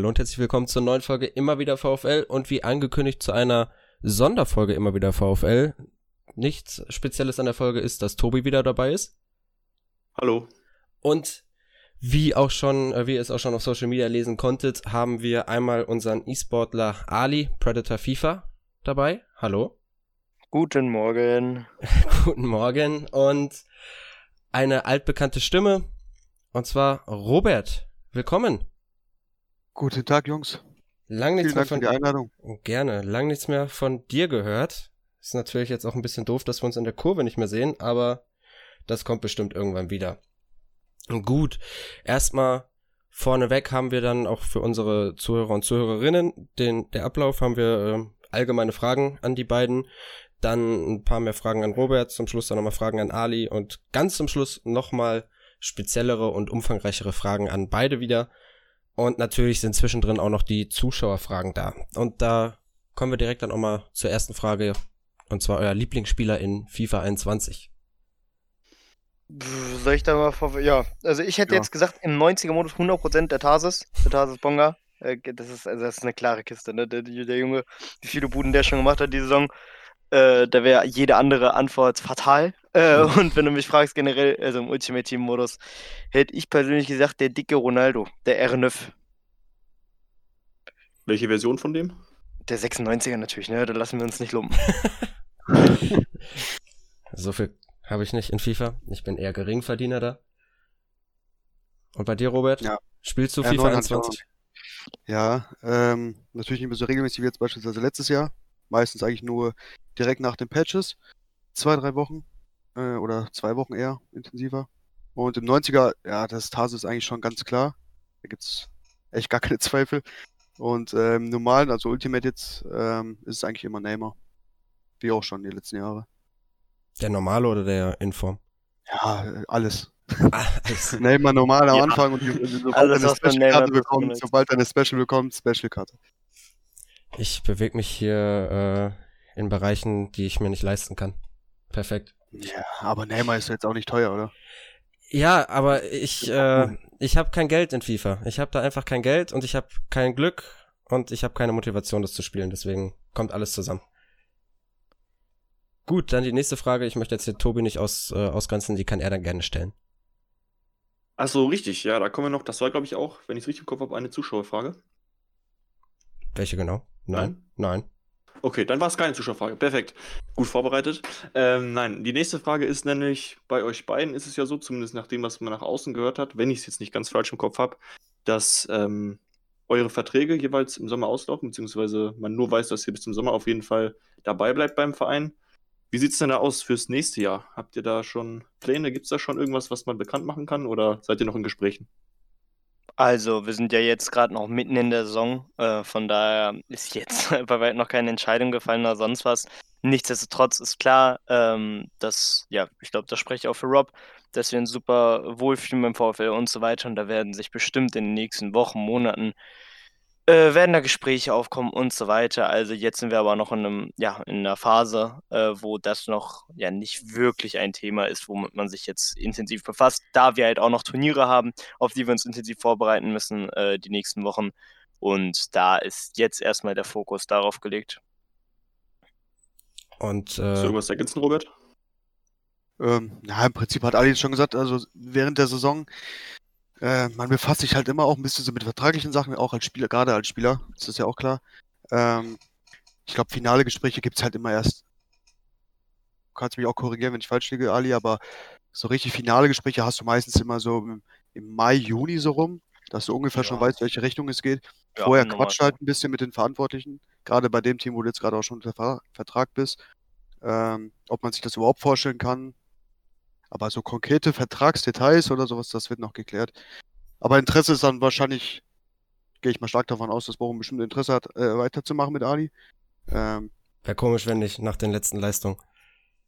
Hallo und herzlich willkommen zur neuen Folge Immer wieder VfL und wie angekündigt zu einer Sonderfolge Immer wieder VfL. Nichts Spezielles an der Folge ist, dass Tobi wieder dabei ist. Hallo. Und wie auch schon, äh, wie ihr es auch schon auf Social Media lesen konntet, haben wir einmal unseren E-Sportler Ali, Predator FIFA, dabei. Hallo. Guten Morgen. Guten Morgen und eine altbekannte Stimme, und zwar Robert. Willkommen. Guten Tag, Jungs. Lang nichts Vielen mehr Dank von für die Einladung. Gerne. Lang nichts mehr von dir gehört. Ist natürlich jetzt auch ein bisschen doof, dass wir uns in der Kurve nicht mehr sehen, aber das kommt bestimmt irgendwann wieder. Gut. Erstmal vorneweg haben wir dann auch für unsere Zuhörer und Zuhörerinnen den, der Ablauf haben wir äh, allgemeine Fragen an die beiden, dann ein paar mehr Fragen an Robert, zum Schluss dann nochmal Fragen an Ali und ganz zum Schluss nochmal speziellere und umfangreichere Fragen an beide wieder. Und natürlich sind zwischendrin auch noch die Zuschauerfragen da. Und da kommen wir direkt dann auch mal zur ersten Frage. Und zwar euer Lieblingsspieler in FIFA 21. Soll ich da mal vor. Ja, also ich hätte Ja. jetzt gesagt, im 90er-Modus 100% der Tarsis. Der Tarsis Bonga. Äh, Das ist, also das ist eine klare Kiste, ne? Der, der Junge, wie viele Buden der schon gemacht hat, die Saison. Äh, da wäre jede andere Antwort fatal. Äh, und wenn du mich fragst, generell, also im Ultimate Team-Modus, hätte ich persönlich gesagt, der dicke Ronaldo, der R9. Welche Version von dem? Der 96er natürlich, ne? Da lassen wir uns nicht lumpen. So viel habe ich nicht in FIFA. Ich bin eher Geringverdiener da. Und bei dir, Robert? Ja. Spielst du Ja, FIFA neun hatte ich 21? Ja, ähm, natürlich nicht mehr so regelmäßig wie jetzt beispielsweise letztes Jahr. Meistens eigentlich nur direkt nach den Patches. Zwei, drei Wochen. Äh, oder zwei Wochen eher intensiver. Und im 90er, ja, das Tarsis ist eigentlich schon ganz klar. Da gibt's echt gar keine Zweifel. Und ähm, im normalen, also Ultimate jetzt, ähm, ist es eigentlich immer Neymar. Wie auch schon die letzten Jahre. Der normale oder der Inform? Ja, äh, alles. Ah, alles. Neymar normal am Ja. Anfang und sobald Alles, er eine was man Special-Karte bekommt, sobald er eine Special bekommt, Special-Karte. Ich bewege mich hier äh, in Bereichen, die ich mir nicht leisten kann. Perfekt. Ja, aber Neymar ist jetzt auch nicht teuer, oder? Ja, aber ich, äh, ich habe kein Geld in FIFA. Ich habe da einfach kein Geld und ich habe kein Glück und ich habe keine Motivation, das zu spielen. Deswegen kommt alles zusammen. Gut, dann die nächste Frage. Ich möchte jetzt hier Tobi nicht aus, äh, ausgrenzen, die kann er dann gerne stellen. Ach so, richtig. Ja, da kommen wir noch. Das war, glaube ich, auch, wenn ich es richtig im Kopf habe, eine Zuschauerfrage. Welche genau? Nein. Nein. Okay, dann war es keine Zuschauerfrage. Perfekt. Gut vorbereitet. Ähm, nein, die nächste Frage ist nämlich, bei euch beiden ist es ja so, zumindest nach dem, was man nach außen gehört hat, wenn ich es jetzt nicht ganz falsch im Kopf habe, dass ähm, eure Verträge jeweils im Sommer auslaufen, beziehungsweise man nur weiß, dass ihr bis zum Sommer auf jeden Fall dabei bleibt beim Verein. Wie sieht es denn da aus fürs nächste Jahr? Habt ihr da schon Pläne? Gibt es da schon irgendwas, was man bekannt machen kann oder seid ihr noch in Gesprächen? Also, wir sind ja jetzt gerade noch mitten in der Saison. Äh, von daher ist jetzt bei weitem noch keine Entscheidung gefallen oder sonst was. Nichtsdestotrotz ist klar, ähm, dass, ja, ich glaube, das spreche ich auch für Rob, dass wir uns super wohlfühlen beim VfL und so weiter. Und da werden sich bestimmt in den nächsten Wochen, Monaten, äh, werden da Gespräche aufkommen und so weiter. Also jetzt sind wir aber noch in einem, ja, in einer Phase, äh, wo das noch ja nicht wirklich ein Thema ist, womit man sich jetzt intensiv befasst, da wir halt auch noch Turniere haben, auf die wir uns intensiv vorbereiten müssen äh, die nächsten Wochen. Und da ist jetzt erstmal der Fokus darauf gelegt. Und Willst du äh, irgendwas ergänzen, Robert? Ähm, ja, im Prinzip hat Ali schon gesagt, also während der Saison, äh, man befasst sich halt immer auch ein bisschen so mit vertraglichen Sachen, auch als Spieler, gerade als Spieler, ist das ja auch klar. Ähm, ich glaube, finale Gespräche gibt's halt immer erst. Du kannst mich auch korrigieren, wenn ich falsch liege, Ali, aber so richtig finale Gespräche hast du meistens immer so im, im Mai, Juni so rum, dass du ungefähr schon Ja. weißt, welche Richtung es geht. Ja, Vorher normal. quatscht halt ein bisschen mit den Verantwortlichen, gerade bei dem Team, wo du jetzt gerade auch schon unter Ver Vertrag bist, ähm, ob man sich das überhaupt vorstellen kann. Aber so konkrete Vertragsdetails oder sowas, das wird noch geklärt. Aber Interesse ist dann wahrscheinlich, gehe ich mal stark davon aus, dass Bochum bestimmt Interesse hat, äh, weiterzumachen mit Ali. Ähm, wäre komisch, wenn nicht nach den letzten Leistungen.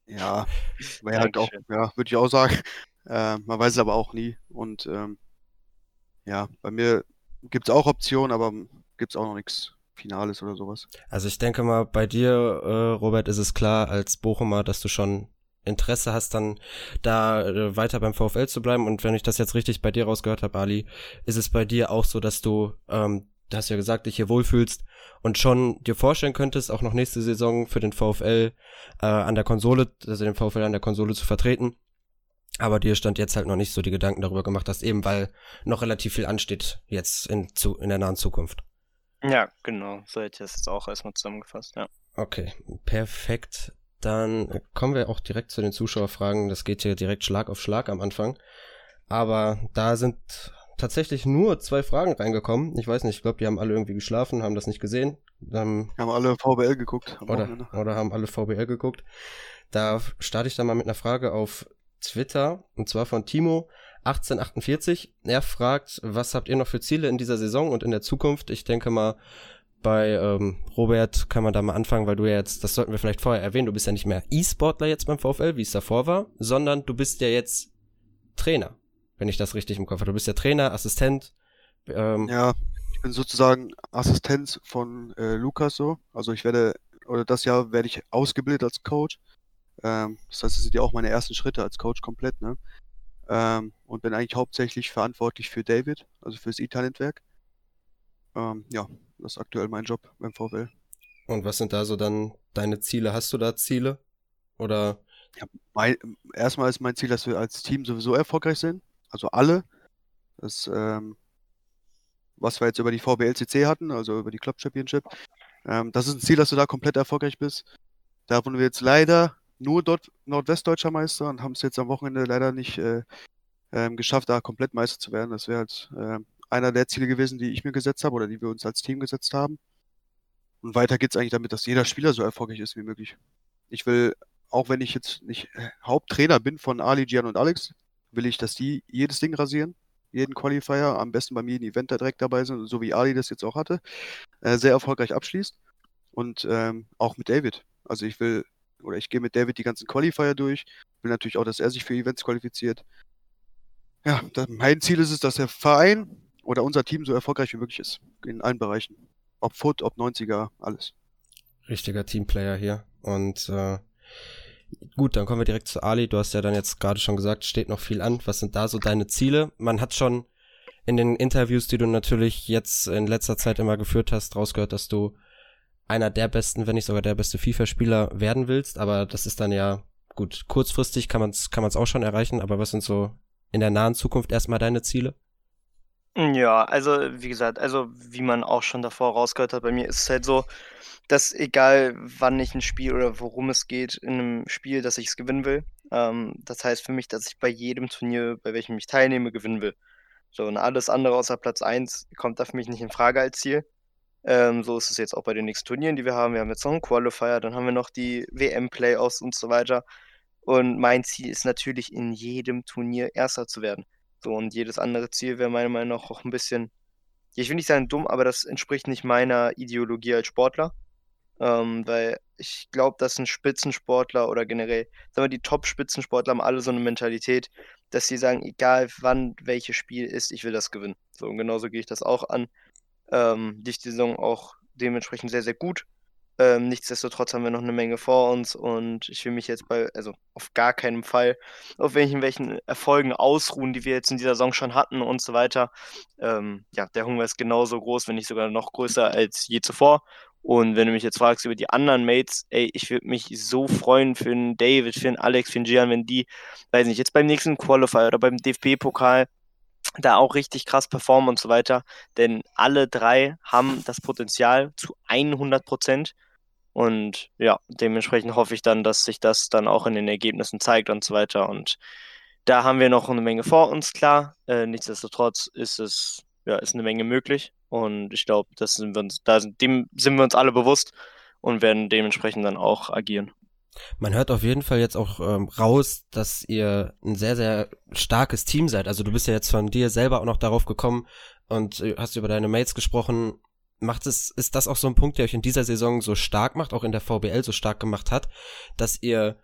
ja, wäre halt auch, ja, würde ich auch sagen. Äh, man weiß es aber auch nie. Und ähm, ja, bei mir gibt's auch Optionen, aber gibt's auch noch nichts Finales oder sowas. Also ich denke mal, bei dir, äh, Robert, ist es klar als Bochumer, dass du schon Interesse hast, dann da äh, weiter beim VfL zu bleiben. Und wenn ich das jetzt richtig bei dir rausgehört habe, Ali, ist es bei dir auch so, dass du ähm, du hast ja gesagt, dich hier wohlfühlst und schon dir vorstellen könntest, auch noch nächste Saison für den VfL äh, an der Konsole, also den VfL an der Konsole zu vertreten. Aber dir stand jetzt halt noch nicht so die Gedanken darüber gemacht hast, eben weil noch relativ viel ansteht jetzt in, zu, in der nahen Zukunft. Ja, genau. So hätte ich das jetzt auch erstmal zusammengefasst, ja. Okay, perfekt. Dann kommen wir auch direkt zu den Zuschauerfragen. Das geht hier direkt Schlag auf Schlag am Anfang. Aber da sind tatsächlich nur zwei Fragen reingekommen. Ich weiß nicht, ich glaube, die haben alle irgendwie geschlafen, haben das nicht gesehen. Ähm, haben alle VBL geguckt. Oder, oder haben alle VBL geguckt. Da starte ich dann mal mit einer Frage auf Twitter, und zwar von Timo 1848. Er fragt, was habt ihr noch für Ziele in dieser Saison und in der Zukunft? Ich denke mal, bei ähm, Robert kann man da mal anfangen, weil du ja jetzt, das sollten wir vielleicht vorher erwähnen, du bist ja nicht mehr E-Sportler jetzt beim VfL, wie es davor war, sondern du bist ja jetzt Trainer wenn ich das richtig im Kopf habe. Du bist ja Trainer, Assistent. Ähm. Ja, ich bin sozusagen Assistent von äh, Lukas so. Also ich werde, oder das Jahr werde ich ausgebildet als Coach. Ähm, das heißt, das sind ja auch meine ersten Schritte als Coach komplett, ne? Ähm, und bin eigentlich hauptsächlich verantwortlich für David, also fürs E-Talentwerk. Ähm, ja, das ist aktuell mein Job beim VfL. Und was sind da so dann deine Ziele? Hast du da Ziele? Oder? Ja, mein, erstmal ist mein Ziel, dass wir als Team sowieso erfolgreich sind also alle. Das, ähm, was wir jetzt über die VBLCC hatten, also über die Club Championship. Ähm, das ist ein Ziel, dass du da komplett erfolgreich bist. Da wurden wir jetzt leider nur dort Nordwestdeutscher Meister und haben es jetzt am Wochenende leider nicht äh, ähm, geschafft, da komplett Meister zu werden. Das wäre halt äh, einer der Ziele gewesen, die ich mir gesetzt habe oder die wir uns als Team gesetzt haben. Und weiter geht es eigentlich damit, dass jeder Spieler so erfolgreich ist wie möglich. Ich will, auch wenn ich jetzt nicht äh, Haupttrainer bin von Ali, Gian und Alex, will ich, dass die jedes Ding rasieren, jeden Qualifier, am besten beim jeden Event da direkt dabei sind, so wie Ali das jetzt auch hatte, äh, sehr erfolgreich abschließt. Und ähm, auch mit David. Also ich will, oder ich gehe mit David die ganzen Qualifier durch, will natürlich auch, dass er sich für Events qualifiziert. Ja, mein Ziel ist es, dass der Verein oder unser Team so erfolgreich wie möglich ist. In allen Bereichen. Ob Foot, ob 90er, alles. Richtiger Teamplayer hier. Und äh, Gut, dann kommen wir direkt zu Ali. Du hast ja dann jetzt gerade schon gesagt, steht noch viel an. Was sind da so deine Ziele? Man hat schon in den Interviews, die du natürlich jetzt in letzter Zeit immer geführt hast, rausgehört, dass du einer der besten, wenn nicht sogar der beste FIFA-Spieler werden willst. Aber das ist dann ja gut. Kurzfristig kann man es kann auch schon erreichen. Aber was sind so in der nahen Zukunft erstmal deine Ziele? Ja, also wie gesagt, also wie man auch schon davor rausgehört hat, bei mir ist es halt so, dass egal wann ich ein Spiel oder worum es geht in einem Spiel, dass ich es gewinnen will. Ähm, das heißt für mich, dass ich bei jedem Turnier, bei welchem ich teilnehme, gewinnen will. So, und alles andere außer Platz 1 kommt da für mich nicht in Frage als Ziel. Ähm, so ist es jetzt auch bei den nächsten Turnieren, die wir haben. Wir haben jetzt noch einen Qualifier, dann haben wir noch die WM-Playoffs und so weiter. Und mein Ziel ist natürlich, in jedem Turnier Erster zu werden. So, und jedes andere Ziel wäre meiner Meinung nach auch ein bisschen, ich will nicht sagen dumm, aber das entspricht nicht meiner Ideologie als Sportler. Ähm, weil ich glaube, dass ein Spitzensportler oder generell, sagen wir, die Top-Spitzensportler haben alle so eine Mentalität, dass sie sagen, egal wann welches Spiel ist, ich will das gewinnen. So, und genauso gehe ich das auch an. Ähm, die Saison auch dementsprechend sehr, sehr gut. Ähm, nichtsdestotrotz haben wir noch eine Menge vor uns und ich will mich jetzt bei, also auf gar keinen Fall auf welchen, Erfolgen ausruhen, die wir jetzt in dieser Saison schon hatten und so weiter. Ähm, ja, der Hunger ist genauso groß, wenn nicht sogar noch größer als je zuvor. Und wenn du mich jetzt fragst über die anderen Mates, ey, ich würde mich so freuen für einen David, für einen Alex, für einen Gian, wenn die, weiß nicht, jetzt beim nächsten Qualifier oder beim DFB-Pokal da auch richtig krass performen und so weiter. Denn alle drei haben das Potenzial zu 100 Prozent. Und ja, dementsprechend hoffe ich dann, dass sich das dann auch in den Ergebnissen zeigt und so weiter. Und da haben wir noch eine Menge vor uns, klar. Äh, nichtsdestotrotz ist es, ja, ist eine Menge möglich. Und ich glaube, das sind wir uns, da sind, dem sind wir uns alle bewusst und werden dementsprechend dann auch agieren. Man hört auf jeden Fall jetzt auch ähm, raus, dass ihr ein sehr, sehr starkes Team seid. Also du bist ja jetzt von dir selber auch noch darauf gekommen und äh, hast über deine Mates gesprochen. Macht es, ist das auch so ein Punkt, der euch in dieser Saison so stark macht, auch in der VBL so stark gemacht hat, dass ihr,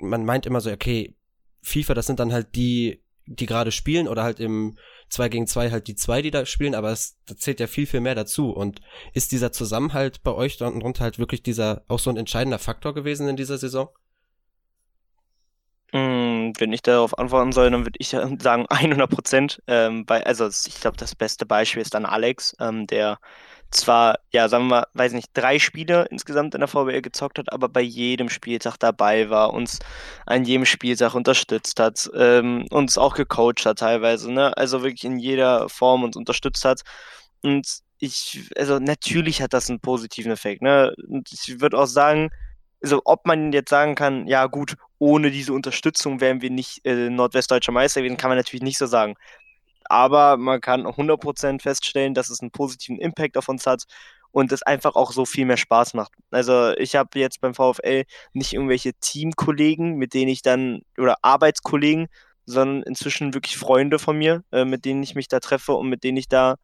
man meint immer so, okay, FIFA, das sind dann halt die, die gerade spielen oder halt im 2 gegen 2 halt die zwei, die da spielen, aber es da zählt ja viel, viel mehr dazu. Und ist dieser Zusammenhalt bei euch da unten drunter halt wirklich dieser auch so ein entscheidender Faktor gewesen in dieser Saison? Mm, wenn ich darauf antworten soll, dann würde ich sagen 100 Prozent. Ähm, also ich glaube, das beste Beispiel ist dann Alex, ähm, der zwar, ja, sagen wir mal, weiß nicht, drei Spiele insgesamt in der VBL gezockt hat, aber bei jedem Spieltag dabei war, uns an jedem Spieltag unterstützt hat, ähm, uns auch gecoacht hat teilweise, ne? Also wirklich in jeder Form uns unterstützt hat. Und ich, also natürlich hat das einen positiven Effekt, ne? Und ich würde auch sagen, also ob man jetzt sagen kann, ja gut, ohne diese Unterstützung wären wir nicht äh, nordwestdeutscher Meister gewesen, kann man natürlich nicht so sagen aber man kann 100% feststellen, dass es einen positiven Impact auf uns hat und es einfach auch so viel mehr Spaß macht. Also ich habe jetzt beim VfL nicht irgendwelche Teamkollegen, mit denen ich dann, oder Arbeitskollegen, sondern inzwischen wirklich Freunde von mir, äh, mit denen ich mich da treffe und mit denen ich da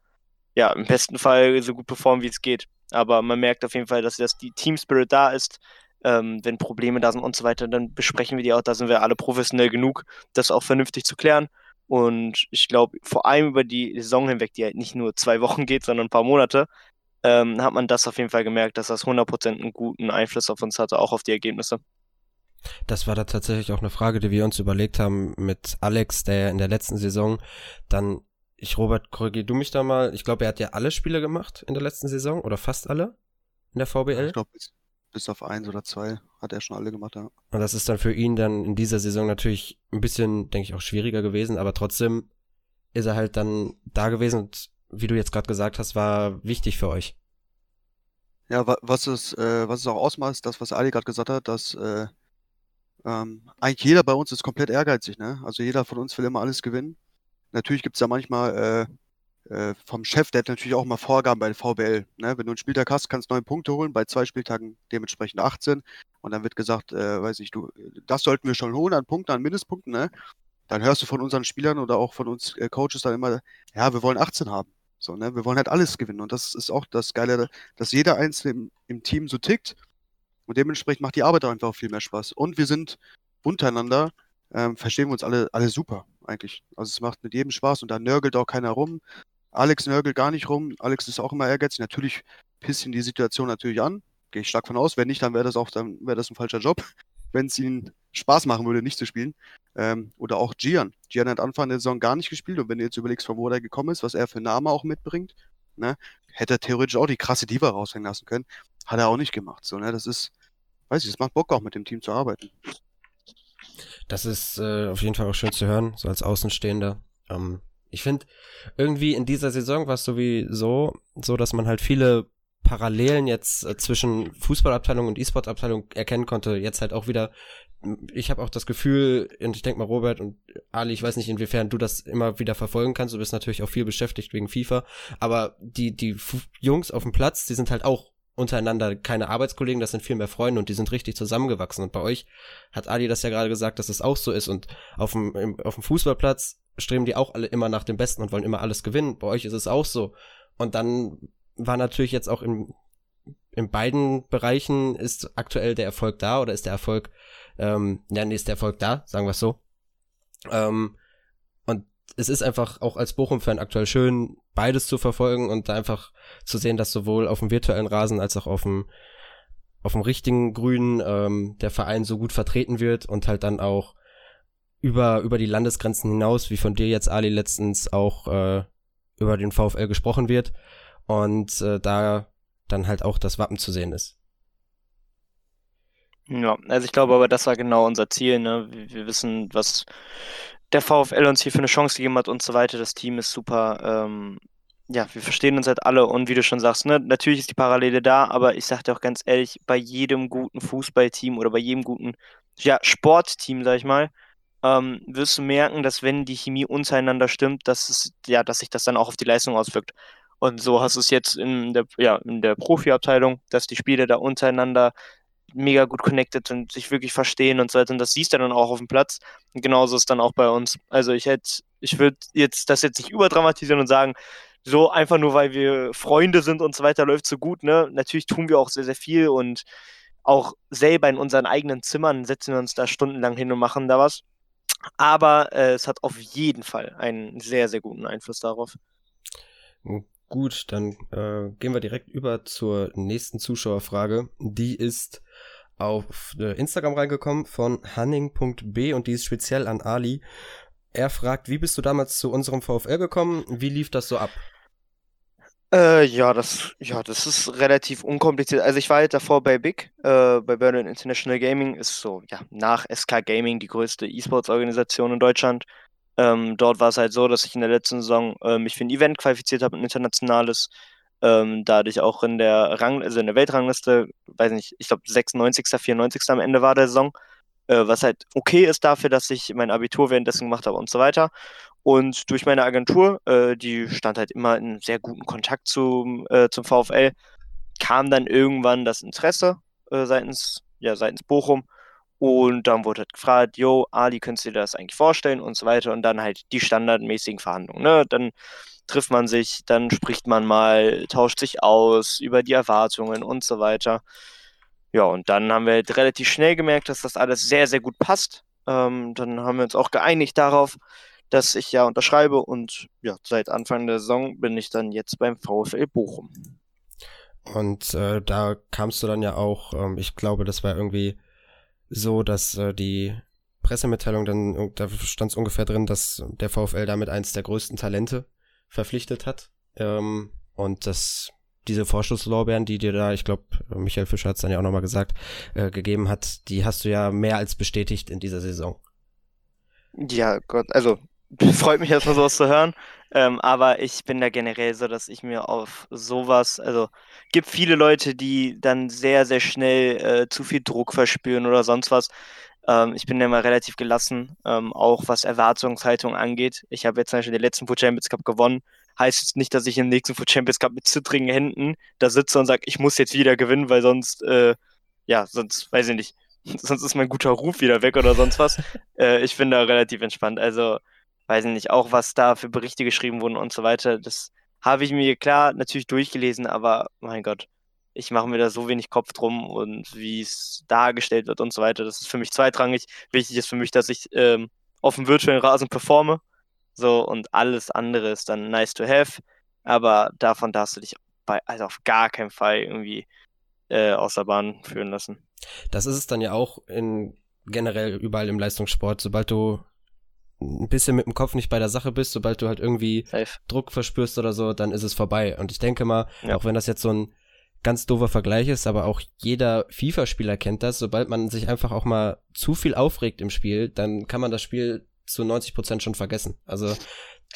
ja im besten Fall so gut performe, wie es geht. Aber man merkt auf jeden Fall, dass, dass die Team Spirit da ist. Ähm, wenn Probleme da sind und so weiter, dann besprechen wir die auch. Da sind wir alle professionell genug, das auch vernünftig zu klären. Und ich glaube, vor allem über die Saison hinweg, die halt nicht nur zwei Wochen geht, sondern ein paar Monate, ähm, hat man das auf jeden Fall gemerkt, dass das 100% einen guten Einfluss auf uns hatte, auch auf die Ergebnisse. Das war da tatsächlich auch eine Frage, die wir uns überlegt haben mit Alex, der in der letzten Saison dann, ich Robert, korrigier du mich da mal, ich glaube, er hat ja alle Spiele gemacht in der letzten Saison oder fast alle in der VBL. Ich glaube, bis auf eins oder zwei hat er schon alle gemacht, ja. Und das ist dann für ihn dann in dieser Saison natürlich ein bisschen, denke ich, auch schwieriger gewesen, aber trotzdem ist er halt dann da gewesen und wie du jetzt gerade gesagt hast, war wichtig für euch. Ja, was es, äh, was es auch ausmacht, das, was Ali gerade gesagt hat, dass äh, ähm, eigentlich jeder bei uns ist komplett ehrgeizig, ne? Also jeder von uns will immer alles gewinnen. Natürlich gibt es da manchmal äh, äh, vom Chef, der hat natürlich auch mal Vorgaben bei der VBL. Ne? Wenn du einen Spieltag hast, kannst du neun Punkte holen, bei zwei Spieltagen dementsprechend 18. Und dann wird gesagt, äh, weiß ich, du, das sollten wir schon holen an Punkten, an Mindestpunkten, ne? Dann hörst du von unseren Spielern oder auch von uns äh, Coaches dann immer, ja, wir wollen 18 haben. So, ne? Wir wollen halt alles gewinnen. Und das ist auch das Geile, dass jeder Einzelne im, im Team so tickt. Und dementsprechend macht die Arbeit einfach auch viel mehr Spaß. Und wir sind untereinander, ähm, verstehen wir uns alle, alle super, eigentlich. Also es macht mit jedem Spaß und da nörgelt auch keiner rum. Alex nörgelt gar nicht rum. Alex ist auch immer ehrgeizig. Natürlich pisst ihn die Situation natürlich an. Gehe ich stark von aus. Wenn nicht, dann wäre das auch, dann wäre das ein falscher Job. Wenn es ihm Spaß machen würde, nicht zu spielen. Ähm, oder auch Gian. Gian hat Anfang der Saison gar nicht gespielt. Und wenn du jetzt überlegst, von wo der gekommen ist, was er für Name auch mitbringt, ne, hätte er theoretisch auch die krasse Diva raushängen lassen können. Hat er auch nicht gemacht. So, ne, das ist, weiß ich, es macht Bock auch mit dem Team zu arbeiten. Das ist äh, auf jeden Fall auch schön zu hören, so als Außenstehender. Ähm, ich finde, irgendwie in dieser Saison war es sowieso so, dass man halt viele Parallelen jetzt äh, zwischen Fußballabteilung und E-Sport-Abteilung erkennen konnte. Jetzt halt auch wieder, ich habe auch das Gefühl, und ich denke mal, Robert und Ali, ich weiß nicht, inwiefern du das immer wieder verfolgen kannst. Du bist natürlich auch viel beschäftigt wegen FIFA. Aber die, die Jungs auf dem Platz, die sind halt auch untereinander keine Arbeitskollegen, das sind viel mehr Freunde und die sind richtig zusammengewachsen. Und bei euch hat Ali das ja gerade gesagt, dass es das auch so ist. Und auf dem, auf dem Fußballplatz streben die auch alle immer nach dem Besten und wollen immer alles gewinnen. Bei euch ist es auch so. Und dann war natürlich jetzt auch in, in beiden Bereichen ist aktuell der Erfolg da oder ist der Erfolg, ähm, ja, nee, ist der Erfolg da, sagen wir es so. Ähm, und es ist einfach auch als Bochum-Fan aktuell schön, beides zu verfolgen und einfach zu sehen, dass sowohl auf dem virtuellen Rasen als auch auf dem auf dem richtigen Grünen ähm, der Verein so gut vertreten wird und halt dann auch über, über die Landesgrenzen hinaus, wie von dir jetzt, Ali, letztens auch äh, über den VfL gesprochen wird und äh, da dann halt auch das Wappen zu sehen ist. Ja, also ich glaube aber, das war genau unser Ziel. Ne? Wir, wir wissen, was der VfL uns hier für eine Chance gegeben hat und so weiter. Das Team ist super. Ähm, ja, wir verstehen uns halt alle und wie du schon sagst, ne, natürlich ist die Parallele da, aber ich sag dir auch ganz ehrlich, bei jedem guten Fußballteam oder bei jedem guten ja, Sportteam, sag ich mal, ähm, wirst du merken, dass wenn die Chemie untereinander stimmt, dass es, ja, dass sich das dann auch auf die Leistung auswirkt. Und so hast du es jetzt in der, ja, in der Profi-Abteilung, dass die Spieler da untereinander mega gut connected und sich wirklich verstehen und so weiter. Und das siehst du dann auch auf dem Platz. Und genauso ist dann auch bei uns. Also ich hätte, ich würde jetzt das jetzt nicht überdramatisieren und sagen, so einfach nur, weil wir Freunde sind und so weiter, läuft so gut, ne? Natürlich tun wir auch sehr, sehr viel und auch selber in unseren eigenen Zimmern setzen wir uns da stundenlang hin und machen da was. Aber äh, es hat auf jeden Fall einen sehr, sehr guten Einfluss darauf. Gut, dann äh, gehen wir direkt über zur nächsten Zuschauerfrage. Die ist auf äh, Instagram reingekommen von hanning.b und die ist speziell an Ali. Er fragt, wie bist du damals zu unserem VfL gekommen? Wie lief das so ab? Äh, ja, das, ja, das ist relativ unkompliziert. Also ich war halt davor bei Big, äh, bei Berlin International Gaming, ist so, ja, nach SK Gaming die größte E-Sports-Organisation in Deutschland. Ähm, dort war es halt so, dass ich in der letzten Saison äh, mich für ein Event qualifiziert habe, ein internationales. Ähm, dadurch auch in der Rang, also in der Weltrangliste, weiß nicht, ich glaube 96., 94. am Ende war der Saison, äh, was halt okay ist dafür, dass ich mein Abitur währenddessen gemacht habe und so weiter. Und durch meine Agentur, äh, die stand halt immer in sehr guten Kontakt zum, äh, zum VfL, kam dann irgendwann das Interesse äh, seitens, ja, seitens Bochum. Und dann wurde halt gefragt, jo, Ali, könntest du dir das eigentlich vorstellen und so weiter. Und dann halt die standardmäßigen Verhandlungen. Ne? Dann trifft man sich, dann spricht man mal, tauscht sich aus über die Erwartungen und so weiter. Ja, und dann haben wir halt relativ schnell gemerkt, dass das alles sehr, sehr gut passt. Ähm, dann haben wir uns auch geeinigt darauf, dass ich ja unterschreibe und ja, seit Anfang der Saison bin ich dann jetzt beim VfL Bochum. Und äh, da kamst du dann ja auch, ähm, ich glaube, das war irgendwie so, dass äh, die Pressemitteilung dann, da stand es ungefähr drin, dass der VfL damit eins der größten Talente verpflichtet hat. Ähm, und dass diese Vorschusslorbeeren, die dir da, ich glaube, Michael Fischer hat es dann ja auch nochmal gesagt, äh, gegeben hat, die hast du ja mehr als bestätigt in dieser Saison. Ja, Gott, also freut mich erstmal sowas zu hören. Ähm, aber ich bin da generell so, dass ich mir auf sowas, also gibt viele Leute, die dann sehr, sehr schnell äh, zu viel Druck verspüren oder sonst was. Ähm, ich bin da immer relativ gelassen, ähm, auch was Erwartungshaltung angeht. Ich habe jetzt zum Beispiel den letzten Foot Champions Cup gewonnen. Heißt jetzt nicht, dass ich im nächsten Foot Champions Cup mit zittrigen Händen da sitze und sage, ich muss jetzt wieder gewinnen, weil sonst, äh, ja, sonst, weiß ich nicht, sonst ist mein guter Ruf wieder weg oder sonst was. äh, ich bin da relativ entspannt. Also, weiß ich nicht, auch was da für Berichte geschrieben wurden und so weiter, das habe ich mir klar natürlich durchgelesen, aber mein Gott, ich mache mir da so wenig Kopf drum und wie es dargestellt wird und so weiter. Das ist für mich zweitrangig. Wichtig ist für mich, dass ich ähm, auf dem virtuellen Rasen performe. So, und alles andere ist dann nice to have. Aber davon darfst du dich bei, also auf gar keinen Fall irgendwie äh, aus der Bahn führen lassen. Das ist es dann ja auch in generell überall im Leistungssport. Sobald du ein bisschen mit dem Kopf nicht bei der Sache bist, sobald du halt irgendwie Safe. Druck verspürst oder so, dann ist es vorbei. Und ich denke mal, ja. auch wenn das jetzt so ein ganz doofer Vergleich ist, aber auch jeder FIFA-Spieler kennt das, sobald man sich einfach auch mal zu viel aufregt im Spiel, dann kann man das Spiel zu 90 Prozent schon vergessen. Also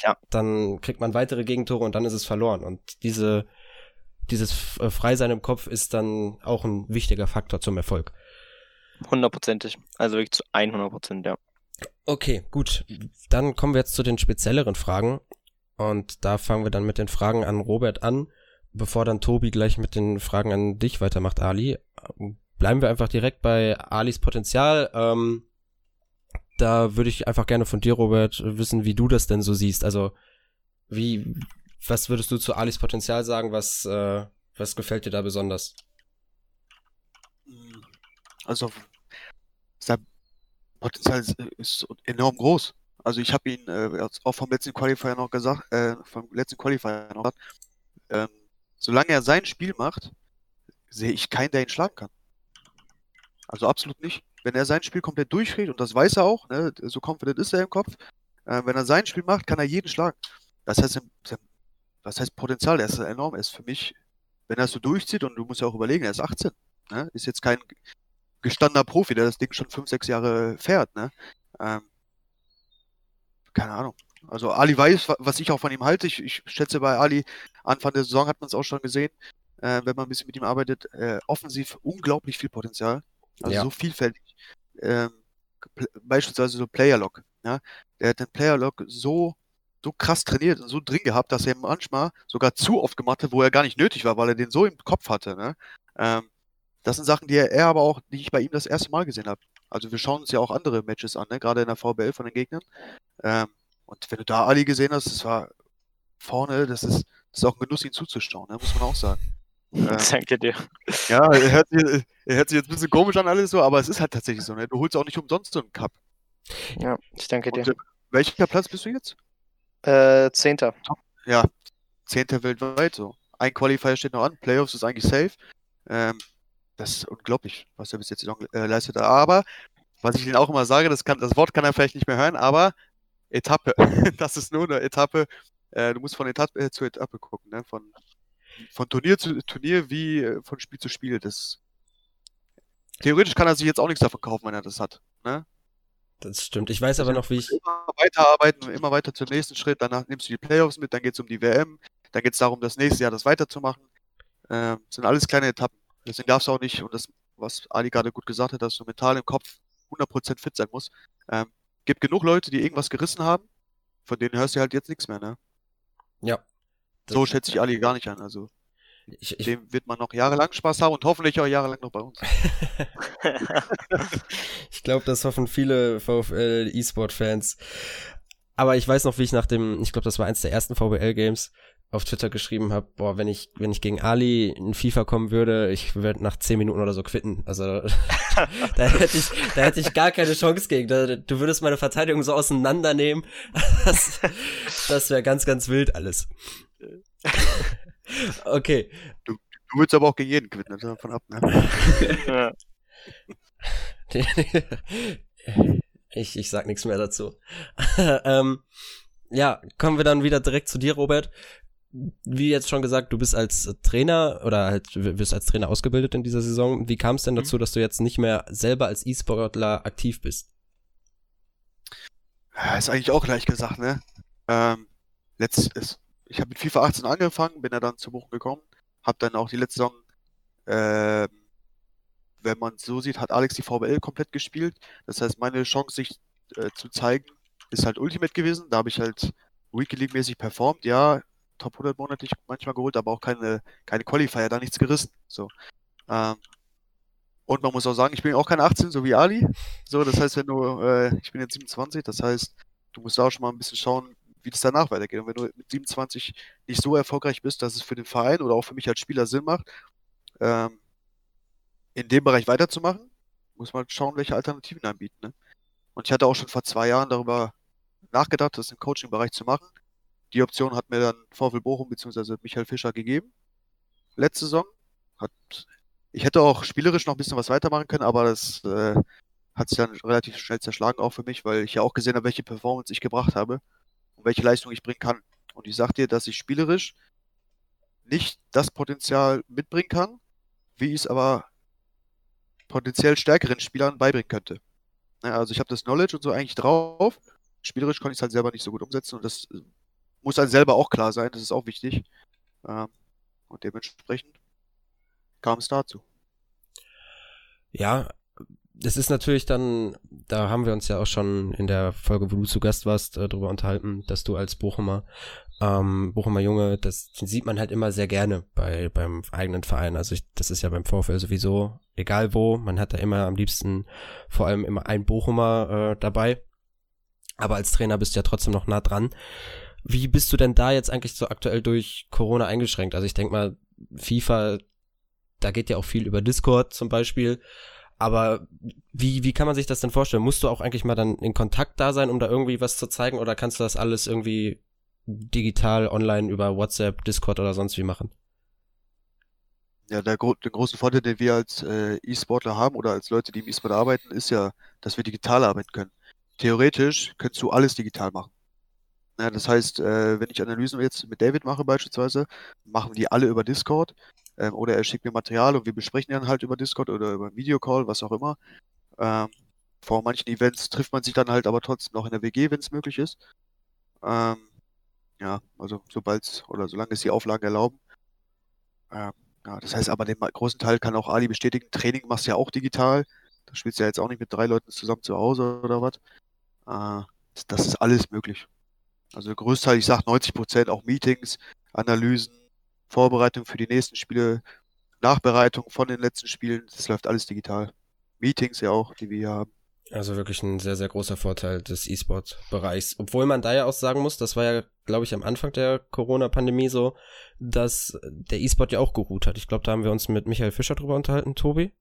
ja. dann kriegt man weitere Gegentore und dann ist es verloren. Und diese, dieses Freisein im Kopf ist dann auch ein wichtiger Faktor zum Erfolg. Hundertprozentig. Also wirklich zu 100 Prozent, ja. Okay, gut. Dann kommen wir jetzt zu den spezielleren Fragen. Und da fangen wir dann mit den Fragen an Robert an bevor dann Tobi gleich mit den Fragen an dich weitermacht, Ali, bleiben wir einfach direkt bei Alis Potenzial. Ähm, da würde ich einfach gerne von dir, Robert, wissen, wie du das denn so siehst. Also, wie, was würdest du zu Alis Potenzial sagen? Was, äh, was gefällt dir da besonders? Also, Potenzial ist, ist enorm groß. Also ich habe ihn äh, auch vom letzten Qualifier noch gesagt, äh, vom letzten Qualifier noch gesagt, ähm, solange er sein Spiel macht, sehe ich keinen, der ihn schlagen kann. Also absolut nicht. Wenn er sein Spiel komplett durchredet, und das weiß er auch, ne, so confident ist er im Kopf, äh, wenn er sein Spiel macht, kann er jeden schlagen. Das heißt, was heißt Potenzial? Der ist enorm. Er ist für mich, wenn er es so durchzieht, und du musst ja auch überlegen, er ist 18, ne, ist jetzt kein gestandener Profi, der das Ding schon 5, 6 Jahre fährt, ne. Ähm, keine Ahnung. Also Ali weiß, was ich auch von ihm halte. Ich, ich schätze bei Ali, Anfang der Saison hat man es auch schon gesehen, äh, wenn man ein bisschen mit ihm arbeitet, äh, offensiv unglaublich viel Potenzial. Also ja. so vielfältig. Ähm, beispielsweise so Player-Lock. Ja? Der hat den Player-Lock so, so krass trainiert und so drin gehabt, dass er manchmal sogar zu oft gemacht hat, wo er gar nicht nötig war, weil er den so im Kopf hatte. Ne? Ähm, das sind Sachen, die er, er aber auch, die ich bei ihm das erste Mal gesehen habe. Also wir schauen uns ja auch andere Matches an, ne? gerade in der VBL von den Gegnern. Ähm, und wenn du da Ali gesehen hast, das war vorne, das ist, das ist auch ein Genuss, ihn zuzuschauen, ne? muss man auch sagen. Ähm, Danke dir. Ja, er hört, er hört, sich jetzt ein bisschen komisch an alles so, aber es ist halt tatsächlich so. Ne? Du holst auch nicht umsonst so einen Cup. Ja, ich danke dir. Und, äh, welcher Platz bist du jetzt? Äh, Zehnter. Ja, Zehnter weltweit so. Ein Qualifier steht noch an, Playoffs ist eigentlich safe. Ähm, das ist unglaublich, was er bis jetzt äh, leistet. Aber, was ich Ihnen auch immer sage, das, kann, das Wort kann er vielleicht nicht mehr hören, aber Etappe. das ist nur eine Etappe. Äh, du musst von Etappe äh, zu Etappe gucken, ne? Von, von Turnier zu Turnier wie äh, von Spiel zu Spiel. Das, theoretisch kann er sich jetzt auch nichts davon kaufen, wenn er das hat. Ne? Das stimmt. Ich weiß aber noch, wie ich. Immer weiterarbeiten, immer weiter zum nächsten Schritt. Danach nimmst du die Playoffs mit, dann geht es um die WM. Dann geht es darum, das nächste Jahr das weiterzumachen. Ähm, sind alles kleine Etappen. Deswegen darfst du auch nicht, und das, was Ali gerade gut gesagt hat, dass du mental im Kopf 100% fit sein musst. Ähm, gibt genug Leute, die irgendwas gerissen haben, von denen hörst du halt jetzt nichts mehr, ne? Ja. So schätze ich Ali gar nicht an. Also Ich, ich, dem wird man noch jahrelang Spaß haben und hoffentlich auch jahrelang noch bei uns. ich glaube, das hoffen viele VfL E-Sport-Fans. Aber ich weiß noch, wie ich nach dem, ich glaube, das war eins der ersten VBL-Games, auf Twitter geschrieben habe, boah, wenn ich, wenn ich gegen Ali in FIFA kommen würde, ich würde nach zehn Minuten oder so quitten. Also da hätte ich, da hätte ich gar keine Chance gegen. Da, du würdest meine Verteidigung so auseinandernehmen. Das, das wäre ganz, ganz wild alles. Okay. Du, du würdest aber auch gegen jeden quitten, also davon ab, ne? ich, ich sag nichts mehr dazu. ähm, ja, kommen wir dann wieder direkt zu dir, Robert wie jetzt schon gesagt, du bist als Trainer oder halt wirst als Trainer ausgebildet in dieser Saison. Wie kam es denn dazu, mhm. dass du jetzt nicht mehr selber als E-Sportler aktiv bist? Ja, ist eigentlich auch leicht gesagt, ne? Ähm, letztes, ich habe mit FIFA 18 angefangen, bin ja dann zu Buchen gekommen, habe dann auch die letzte Saison, äh, wenn man so sieht, hat Alex die VBL komplett gespielt. Das heißt, meine Chance, sich äh, zu zeigen, ist halt Ultimate gewesen. Da habe ich halt Weekly League-mäßig performt. Ja, Top 100 monatlich manchmal geholt, aber auch keine, keine Qualifier, da nichts gerissen. So. Ähm, und man muss auch sagen, ich bin auch kein 18, so wie Ali. So, das heißt, wenn du, äh, ich bin jetzt 27, das heißt, du musst da auch schon mal ein bisschen schauen, wie das danach weitergeht. Und wenn du mit 27 nicht so erfolgreich bist, dass es für den Verein oder auch für mich als Spieler Sinn macht, ähm, in dem Bereich weiterzumachen, muss man schauen, welche Alternativen anbieten. Ne? Und ich hatte auch schon vor zwei Jahren darüber nachgedacht, das im Coaching-Bereich zu machen. Die Option hat mir dann VfL Bochum bzw. Michael Fischer gegeben. Letzte Saison. Hat, ich hätte auch spielerisch noch ein bisschen was weitermachen können, aber das äh, hat sich dann relativ schnell zerschlagen, auch für mich, weil ich ja auch gesehen habe, welche Performance ich gebracht habe und welche Leistung ich bringen kann. Und ich sag dir, dass ich spielerisch nicht das Potenzial mitbringen kann, wie ich es aber potenziell stärkeren Spielern beibringen könnte. Also ich habe das Knowledge und so eigentlich drauf. Spielerisch konnte ich es halt selber nicht so gut umsetzen und das muss einem selber auch klar sein, das ist auch wichtig. Ähm, und dementsprechend kam es dazu. Ja, es ist natürlich dann, da haben wir uns ja auch schon in der Folge, wo du zu Gast warst, äh, darüber unterhalten, dass du als Bochumer, ähm, Bochumer Junge, das sieht man halt immer sehr gerne bei beim eigenen Verein. Also ich, das ist ja beim VfL sowieso, egal wo, man hat da immer am liebsten vor allem immer ein Bochumer äh, dabei. Aber als Trainer bist du ja trotzdem noch nah dran. Wie bist du denn da jetzt eigentlich so aktuell durch Corona eingeschränkt? Also ich denke mal, FIFA, da geht ja auch viel über Discord zum Beispiel. Aber wie, wie kann man sich das denn vorstellen? Musst du auch eigentlich mal dann in Kontakt da sein, um da irgendwie was zu zeigen? Oder kannst du das alles irgendwie digital, online über WhatsApp, Discord oder sonst wie machen? Ja, der, der große Vorteil, den wir als äh, E-Sportler haben oder als Leute, die im E-Sport arbeiten, ist ja, dass wir digital arbeiten können. Theoretisch könntest du alles digital machen. Ja, das heißt, äh, wenn ich Analysen jetzt mit David mache beispielsweise, machen die alle über Discord. Ähm, oder er schickt mir Material und wir besprechen dann halt über Discord oder über Videocall, was auch immer. Ähm, vor manchen Events trifft man sich dann halt aber trotzdem noch in der WG, wenn es möglich ist. Ähm, ja, also sobald oder solange es die Auflagen erlauben. Ähm, ja, das heißt aber, den großen Teil kann auch Ali bestätigen. Training machst du ja auch digital. Da spielst du ja jetzt auch nicht mit drei Leuten zusammen zu Hause oder was. Äh, das ist alles möglich. Also Großteil, ich sag 90 Prozent, auch Meetings, Analysen, Vorbereitung für die nächsten Spiele, Nachbereitung von den letzten Spielen, das läuft alles digital. Meetings ja auch, die wir hier haben. Also wirklich ein sehr, sehr großer Vorteil des E-Sport-Bereichs. Obwohl man da ja auch sagen muss, das war ja, glaube ich, am Anfang der Corona-Pandemie so, dass der E-Sport ja auch geruht hat. Ich glaube, da haben wir uns mit Michael Fischer drüber unterhalten, Tobi.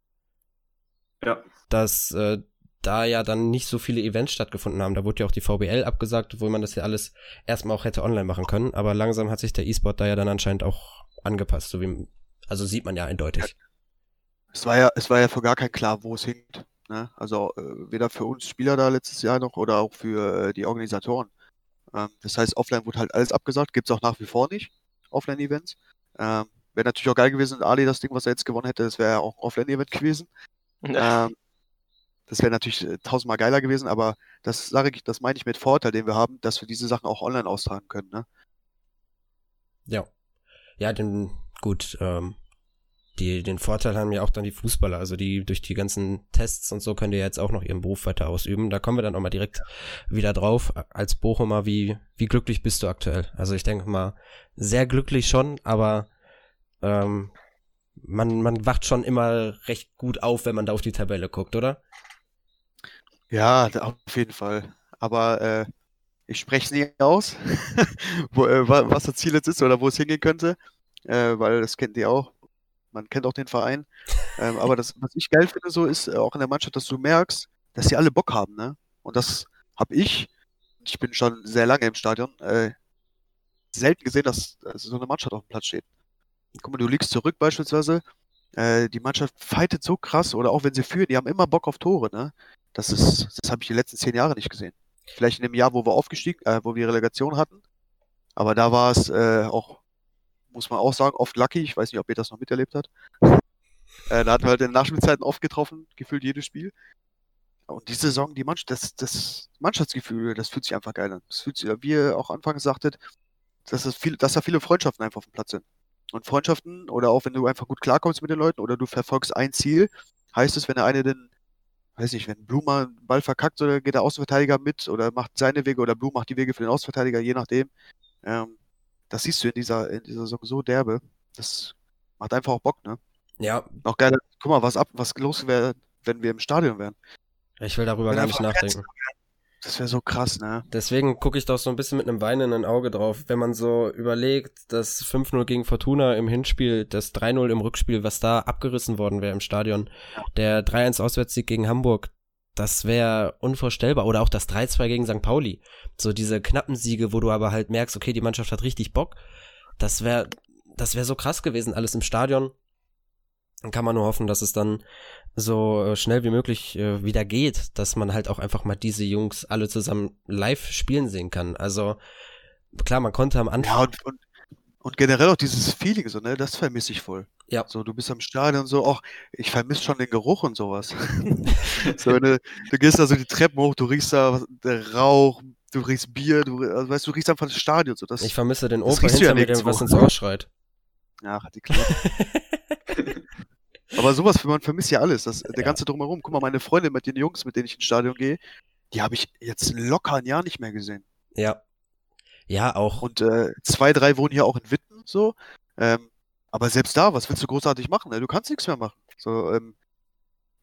Ja. Dass äh, da ja dann nicht so viele Events stattgefunden haben. Da wurde ja auch die VBL abgesagt, obwohl man das ja alles erstmal auch hätte online machen können. Aber langsam hat sich der E-Sport da ja dann anscheinend auch angepasst. So wie, also sieht man ja eindeutig. es war ja, es war ja für gar kein klar, wo es hinkt. Ne? Also äh, weder für uns Spieler da letztes Jahr noch oder auch für äh, die Organisatoren. Ähm, das heißt, offline wurde halt alles abgesagt, gibt es auch nach wie vor nicht, Offline-Events. Ähm, wäre natürlich auch geil gewesen, Ali, das Ding, was er jetzt gewonnen hätte, das wäre ja auch ein Offline-Event gewesen. Ähm, das wäre natürlich äh, tausendmal geiler gewesen, aber das sage ich, das meine ich mit Vorteil, den wir haben, dass wir diese Sachen auch online austragen können, ne? Ja. Ja, den, gut, ähm, die, den Vorteil haben ja auch dann die Fußballer, also die durch die ganzen Tests und so können die jetzt auch noch ihren Beruf weiter ausüben. Da kommen wir dann auch mal direkt wieder drauf. Als Bochumer, wie, wie glücklich bist du aktuell? Also ich denke mal, sehr glücklich schon, aber ähm, man, man wacht schon immer recht gut auf, wenn man da auf die Tabelle guckt, oder? Ja, auf jeden Fall. Aber äh, ich spreche nie aus, wo, äh, wa- was das Ziel jetzt ist oder wo es hingehen könnte, äh, weil das kennt ihr auch. Man kennt auch den Verein. Ähm, aber das, was ich geil finde, so ist äh, auch in der Mannschaft, dass du merkst, dass die alle Bock haben, ne? Und das habe ich, ich bin schon sehr lange im Stadion, äh, selten gesehen, dass, dass so eine Mannschaft auf dem Platz steht. Guck mal, du liegst zurück beispielsweise, äh, die Mannschaft fightet so krass oder auch wenn sie führen, die haben immer Bock auf Tore, ne? Das ist, das habe ich die letzten zehn Jahre nicht gesehen. Vielleicht in dem Jahr, wo wir aufgestiegen, äh, wo wir Relegation hatten. Aber da war es äh, auch, muss man auch sagen, oft lucky. Ich weiß nicht, ob ihr das noch miterlebt habt. Äh, da hatten wir halt in den Nachspielzeiten oft getroffen, gefühlt jedes Spiel. Und diese Saison, die Mannschaft, das, das Mannschaftsgefühl, das fühlt sich einfach geil an. Das fühlt sich, wie ihr auch anfangs sagtet, dass, es viel, dass da viele Freundschaften einfach auf dem Platz sind. Und Freundschaften, oder auch wenn du einfach gut klarkommst mit den Leuten, oder du verfolgst ein Ziel, heißt es, wenn der eine den weiß nicht, wenn Bluma einen Ball verkackt, oder geht der Außenverteidiger mit oder macht seine Wege oder Blum macht die Wege für den Außenverteidiger, je nachdem. Ähm, das siehst du in dieser, in dieser Saison so derbe. Das macht einfach auch Bock, ne? Ja, Noch geil, guck mal, was ab, was los wäre, wenn wir im Stadion wären. ich will darüber Wenn gar nicht nachdenken. Das wäre so krass, ne? Deswegen gucke ich doch so ein bisschen mit einem weinenden Auge drauf, wenn man so überlegt, das 5-0 gegen Fortuna im Hinspiel, das 3-0 im Rückspiel, was da abgerissen worden wäre im Stadion, der 3-1 Auswärtssieg gegen Hamburg, das wäre unvorstellbar. Oder auch das 3-2 gegen St. Pauli. So diese knappen Siege, wo du aber halt merkst, okay, die Mannschaft hat richtig Bock. Das wäre das wäre so krass gewesen, alles im Stadion. Dann kann man nur hoffen, dass es dann so äh, schnell wie möglich äh, wieder geht, dass man halt auch einfach mal diese Jungs alle zusammen live spielen sehen kann. Also klar, man konnte am Ja, Anfang. und, und, und generell auch dieses Feeling, so, ne? Das vermisse ich voll. Ja. So, du bist am Stadion so, auch, ich vermisse schon den Geruch und sowas. so, wenn du, du gehst da so die Treppen hoch, du riechst da der Rauch, du riechst Bier, du, also, weißt du, du riechst einfach das Stadion. So, das, Ich vermisse den Opa hinter ja mir, der was ins Ohr schreit. ja, die Klappe. Aber sowas, man vermisst ja alles. Das, der ganze Drumherum. Guck mal, meine Freunde mit den Jungs, mit denen ich ins Stadion gehe, die habe ich jetzt locker ein Jahr nicht mehr gesehen. Ja. Ja, auch. Und äh, zwei, drei wohnen hier auch in Witten, so. Ähm, aber selbst da, was willst du großartig machen? Ne? Du kannst nichts mehr machen. So, ähm,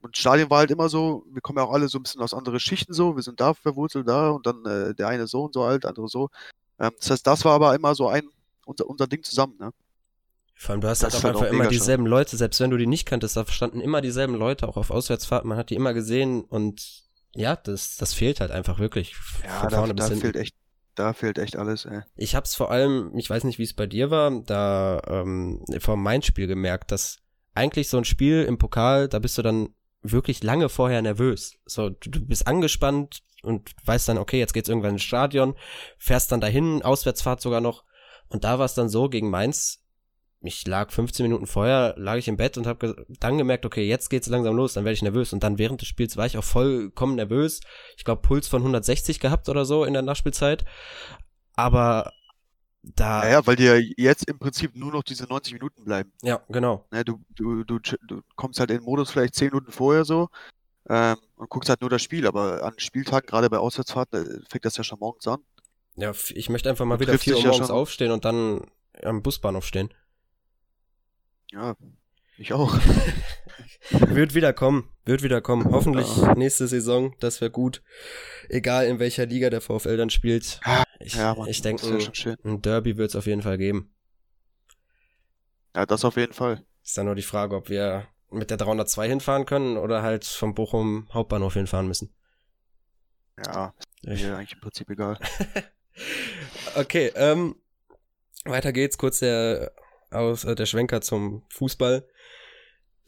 und Stadion war halt immer so, wir kommen ja auch alle so ein bisschen aus anderen Schichten so, wir sind da verwurzelt da und dann äh, der eine so und so alt, der andere so. Ähm, das heißt, das war aber immer so ein, unser, unser Ding zusammen, ne? Vor allem, du hast Das halt auch halt einfach auch immer mega schön. dieselben Leute, selbst wenn du die nicht kanntest, da standen immer dieselben Leute, auch auf Auswärtsfahrten, man hat die immer gesehen und ja, das, das fehlt halt einfach wirklich. Ja, von da, vorne bis da hinten. fehlt echt, da fehlt echt alles, ey. Ich hab's vor allem, ich weiß nicht, wie es bei dir war, da ähm, vor meinem Spiel gemerkt, dass eigentlich so ein Spiel im Pokal, da bist du dann wirklich lange vorher nervös. So, du, du bist angespannt und weißt dann, okay, jetzt geht's irgendwann ins Stadion, fährst dann dahin, Auswärtsfahrt sogar noch. Und da war es dann so gegen Mainz, ich lag 15 Minuten vorher, lag ich im Bett und habe dann gemerkt, okay, jetzt geht's langsam los, dann werde ich nervös. Und dann während des Spiels war ich auch vollkommen nervös. Ich glaube, Puls von 160 gehabt oder so in der Nachspielzeit. Aber da, Naja, weil dir jetzt im Prinzip nur noch diese 90 Minuten bleiben. ja, genau. Ne, du, du, du, du kommst halt in den Modus vielleicht 10 Minuten vorher so ähm, und guckst halt nur das Spiel, aber an Spieltagen, gerade bei Auswärtsfahrten, äh, fängt das ja schon morgens an. Ja, ich möchte einfach mal wieder triffst 4 Uhr ja morgens schon. aufstehen und dann am Busbahnhof stehen. Ja, ich auch. Wird wieder kommen, wird wieder kommen. Hoffentlich Ja. nächste Saison, das wäre gut. Egal in welcher Liga der VfL dann spielt. Ich, Ja, Mann, ich denke, schön. ein Derby wird es auf jeden Fall geben. Ja, das auf jeden Fall. Ist dann nur die Frage, ob wir mit der 302 hinfahren können oder halt vom Bochum Hauptbahnhof hinfahren müssen. Ja, ist mir eigentlich im Prinzip egal. Okay, ähm, weiter geht's. Kurz der, aus, äh, der Schwenker zum Fußball.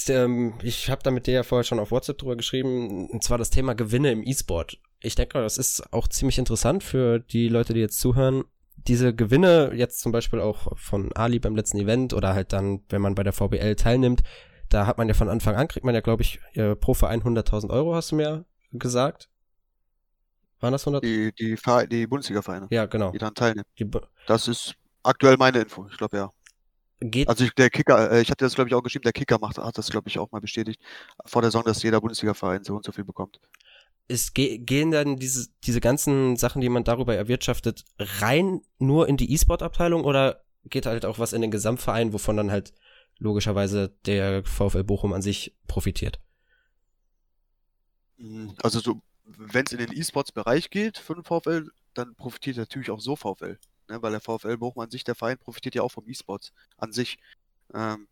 ähm, ich habe da mit dir ja vorher schon auf WhatsApp drüber geschrieben, und zwar das Thema Gewinne im E-Sport. Ich denke, das ist auch ziemlich interessant für die Leute, die jetzt zuhören. Diese Gewinne, jetzt zum Beispiel auch von Ali beim letzten Event oder halt dann, wenn man bei der VBL teilnimmt, da hat man ja von Anfang an, kriegt man ja, glaube ich, pro Verein 100.000 Euro, hast du mir gesagt. Waren das 100? Die, die, die Bundesliga-Vereine, Ja, genau. die daran teilnehmen. Die, Das ist aktuell meine Info. Ich glaube ja. Geht, Also ich, der Kicker, äh, ich hatte das glaube ich auch geschrieben, der Kicker macht, hat das glaube ich auch mal bestätigt vor der Saison, dass jeder Bundesliga-Verein so und so viel bekommt. es ge gehen dann diese, diese ganzen Sachen, die man darüber erwirtschaftet, rein nur in die E-Sport-Abteilung oder geht halt auch was in den Gesamtverein, wovon dann halt logischerweise der VfL Bochum an sich profitiert? Mhm. Also so, wenn es in den E-Sports-Bereich geht für den VfL, dann profitiert natürlich auch so VfL. Ne? Weil der VfL Bochum an sich, der Verein, profitiert ja auch vom E-Sports an sich. Ähm,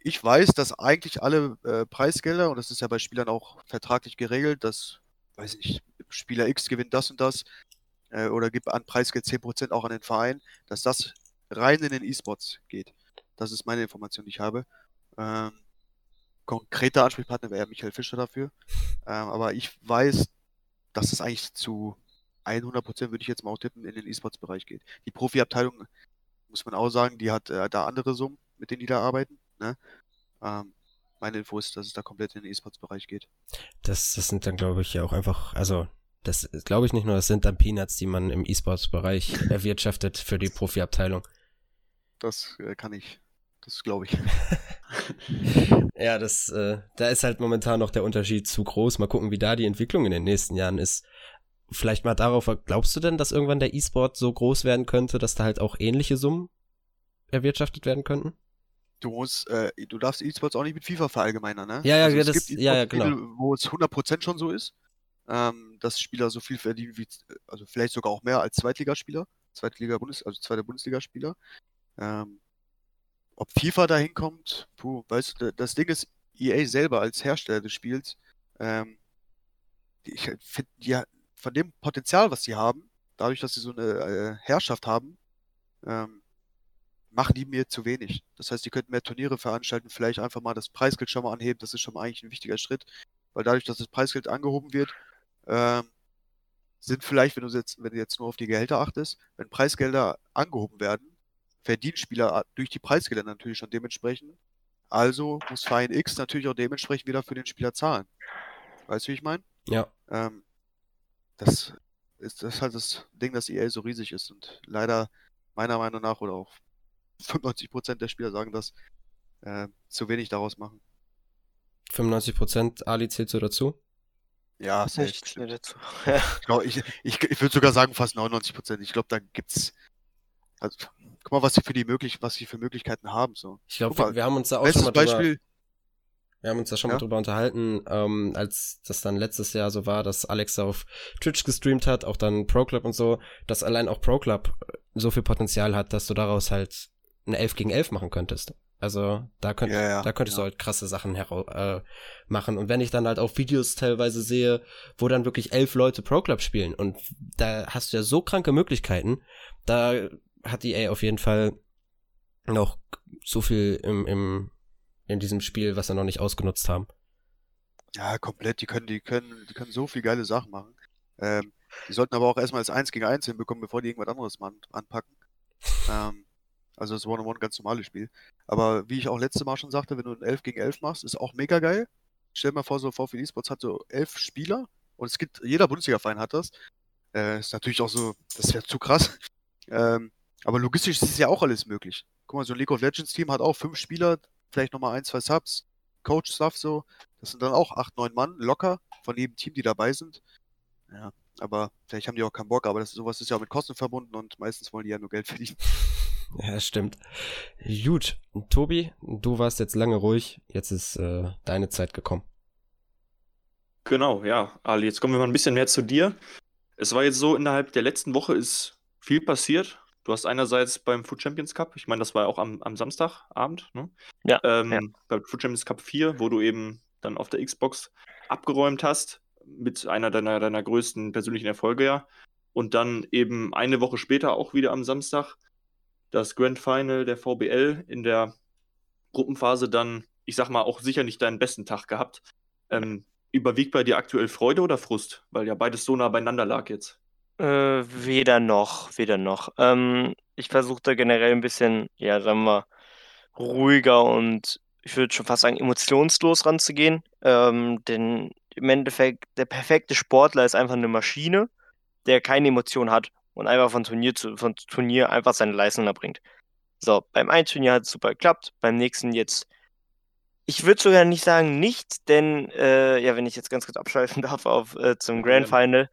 ich weiß, dass eigentlich alle äh, Preisgelder, und das ist ja bei Spielern auch vertraglich geregelt, dass, weiß ich nicht, Spieler X gewinnt das und das, äh, oder gibt an Preisgeld 10% auch an den Verein, dass das rein in den E-Sports geht. Das ist meine Information, die ich habe. Ähm, konkreter Ansprechpartner wäre Michael Fischer dafür. Ähm, aber ich weiß, dass es eigentlich zu 100% würde ich jetzt mal auch tippen, in den E-Sports-Bereich geht. Die Profi-Abteilung, muss man auch sagen, die hat äh, da andere Summen, mit denen die da arbeiten. Ne? Ähm, meine Info ist, dass es da komplett in den E-Sports-Bereich geht. Das, das sind dann, glaube ich, ja auch einfach, also, das glaube ich nicht nur, das sind dann Peanuts, die man im E-Sports-Bereich erwirtschaftet für die Profi-Abteilung. Das äh, kann ich, das glaube ich. Ja, das, äh, da ist halt momentan noch der Unterschied zu groß. Mal gucken, wie da die Entwicklung in den nächsten Jahren ist. Vielleicht mal darauf, glaubst du denn, dass irgendwann der E-Sport so groß werden könnte, dass da halt auch ähnliche Summen erwirtschaftet werden könnten? Du musst, äh, du darfst E-Sports auch nicht mit FIFA verallgemeinern, ne? Ja, ja, also das- gibt ja, ja, E-Sports-Titel, wo es 100% schon so ist, ähm, dass Spieler so viel verdienen wie, also vielleicht sogar auch mehr als Zweitligaspieler, Zweitliga Bundes, also zweiter Bundesligaspieler. Ähm, ob FIFA da hinkommt, puh, weißt du, das Ding ist, EA selber als Hersteller des Spiels, ähm, ich finde, ja, von dem Potenzial, was sie haben, dadurch, dass sie so eine äh, Herrschaft haben, ähm, machen die mir zu wenig. Das heißt, die könnten mehr Turniere veranstalten, vielleicht einfach mal das Preisgeld schon mal anheben, das ist schon mal eigentlich ein wichtiger Schritt, weil dadurch, dass das Preisgeld angehoben wird, ähm, sind vielleicht, wenn du jetzt, wenn du jetzt nur auf die Gehälter achtest, wenn Preisgelder angehoben werden, verdienen Spieler durch die Preisgelder natürlich schon dementsprechend. Also muss Verein X natürlich auch dementsprechend wieder für den Spieler zahlen. Weißt du, wie ich meine? Ja. Ähm, das ist, das ist halt das Ding, dass EA so riesig ist und leider meiner Meinung nach oder auch 95% der Spieler sagen das, äh, zu wenig daraus machen. 95% Ali zählt so dazu? Ja, safe, Ich dazu. Ich, glaub, ich, ich, ich würde sogar sagen fast 99%. Ich glaube, da gibt's. Also, guck mal, was sie für die möglich, was sie für Möglichkeiten haben. So. Ich glaube, wir, haben uns da auch schon Bestes mal drüber, Beispiel, wir haben uns da schon Ja? mal drüber unterhalten, ähm, als das dann letztes Jahr so war, dass Alex auf Twitch gestreamt hat, auch dann Pro Club und so, dass allein auch Pro Club so viel Potenzial hat, dass du daraus halt eine 11 gegen 11 machen könntest. Also da, könnt, Ja, ja, da könntest du halt krasse Sachen hera äh, machen. Und wenn ich dann halt auch Videos teilweise sehe, wo dann wirklich elf Leute Pro Club spielen und da hast du ja so kranke Möglichkeiten, da hat EA auf jeden Fall noch so viel im, im, in diesem Spiel, was sie noch nicht ausgenutzt haben. ja, komplett. Die können, die können, die können so viel geile Sachen machen. Ähm, die sollten aber auch erstmal das 1 gegen 1 hinbekommen, bevor die irgendwas anderes an- anpacken. Ähm, also das One-on-One ganz normales Spiel. Aber wie ich auch letzte Mal schon sagte, wenn du ein 11 gegen 11 machst, ist auch mega geil. Stell dir mal vor, so VfL eSports hat so elf Spieler und es gibt, jeder Bundesliga-Verein hat das. Äh, ist natürlich auch so, das wäre zu krass. Ähm, aber logistisch ist ja auch alles möglich. Guck mal, so ein League of Legends Team hat auch fünf Spieler, vielleicht nochmal ein, zwei Subs, Coach-Stuff so. Das sind dann auch acht, neun Mann locker von jedem Team, die dabei sind. Ja, aber vielleicht haben die auch keinen Bock, aber das, sowas ist ja auch mit Kosten verbunden und meistens wollen die ja nur Geld verdienen. Ja, stimmt. Gut, Tobi, du warst jetzt lange ruhig, jetzt ist äh, deine Zeit gekommen. Genau, ja. Ali, jetzt kommen wir mal ein bisschen mehr zu dir. Es war jetzt so, innerhalb der letzten Woche ist viel passiert. Du hast einerseits beim Food Champions Cup, ich meine, das war ja auch am, am Samstagabend, ne? Ja, Ähm, ja. Beim Food Champions Cup 4, wo du eben dann auf der Xbox abgeräumt hast, mit einer deiner, deiner größten persönlichen Erfolge ja. Und dann eben eine Woche später auch wieder am Samstag das Grand Final der VBL in der Gruppenphase dann ich sag mal, auch sicher nicht deinen besten Tag gehabt. Ähm, überwiegt bei dir aktuell Freude oder Frust? Weil ja beides so nah beieinander lag jetzt. Äh, weder noch, weder noch. Ähm, ich versuche da generell ein bisschen, ja, sagen wir mal, ruhiger und ich würde schon fast sagen, emotionslos ranzugehen. Ähm, denn im Endeffekt, der perfekte Sportler ist einfach eine Maschine, der keine Emotion hat und einfach von Turnier zu von Turnier einfach seine Leistung erbringt. So, beim einen Turnier hat es super geklappt, beim nächsten jetzt. Ich würde sogar nicht sagen nicht, denn, äh, ja, wenn ich jetzt ganz kurz abschweifen darf auf äh, zum Grand Final.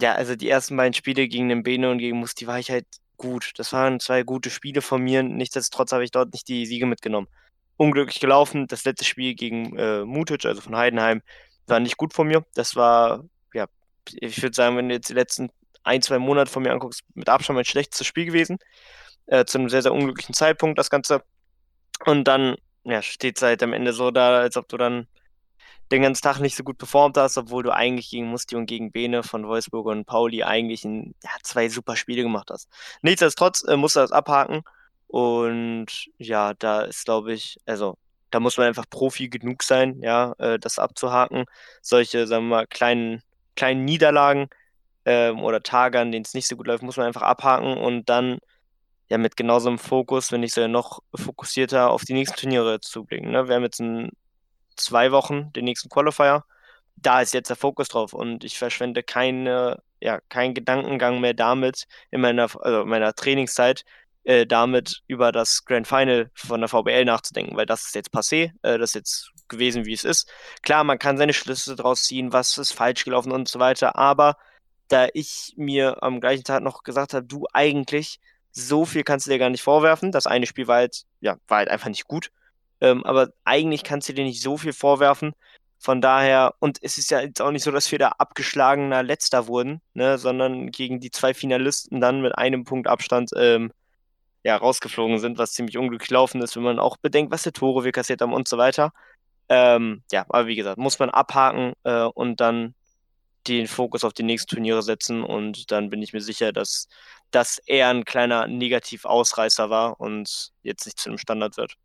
Ja, also die ersten beiden Spiele gegen den Bene und gegen Musti war ich halt gut. Das waren zwei gute Spiele von mir. Nichtsdestotrotz habe ich dort nicht die Siege mitgenommen. Unglücklich gelaufen. Das letzte Spiel gegen äh, Mutic, also von Heidenheim, war nicht gut von mir. Das war, ja, ich würde sagen, wenn du jetzt die letzten ein, zwei Monate von mir anguckst, mit Abstand mein schlechtestes Spiel gewesen. Äh, zu einem sehr, sehr unglücklichen Zeitpunkt, das Ganze. Und dann, ja, steht es halt am Ende so da, als ob du dann den ganzen Tag nicht so gut performt hast, obwohl du eigentlich gegen Musti und gegen Bene von Wolfsburg und Pauli eigentlich ein, ja, zwei super Spiele gemacht hast. Nichtsdestotrotz äh, musst du das abhaken. Und ja, da ist, glaube ich, also da muss man einfach Profi genug sein, ja, äh, das abzuhaken. Solche, sagen wir mal, kleinen, kleinen Niederlagen ähm, oder Tage, an denen es nicht so gut läuft, muss man einfach abhaken und dann ja mit genauso einem Fokus, wenn nicht sogar noch fokussierter auf die nächsten Turniere zu blicken. Ne? Wir haben jetzt in zwei Wochen den nächsten Qualifier. Da ist jetzt der Fokus drauf und ich verschwende keine, ja, keinen Gedankengang mehr damit in meiner, also in meiner Trainingszeit, äh, damit über das Grand Final von der VBL nachzudenken, weil das ist jetzt passé, äh, das ist jetzt gewesen, wie es ist. Klar, man kann seine Schlüsse daraus ziehen, was ist falsch gelaufen und so weiter, aber da ich mir am gleichen Tag noch gesagt habe, du eigentlich, so viel kannst du dir gar nicht vorwerfen. Das eine Spiel war halt, ja, war halt einfach nicht gut. Ähm, aber eigentlich kannst du dir nicht so viel vorwerfen. Von daher, und es ist ja jetzt auch nicht so, dass wir da abgeschlagener Letzter wurden, ne, sondern gegen die zwei Finalisten dann mit einem Punkt Abstand ähm, ja, rausgeflogen sind, was ziemlich unglücklich gelaufen ist, wenn man auch bedenkt, was für Tore wir kassiert haben und so weiter. Ähm, ja, aber wie gesagt, muss man abhaken äh, und dann den Fokus auf die nächsten Turniere setzen und dann bin ich mir sicher, dass das eher ein kleiner Negativausreißer war und jetzt nicht zu einem Standard wird.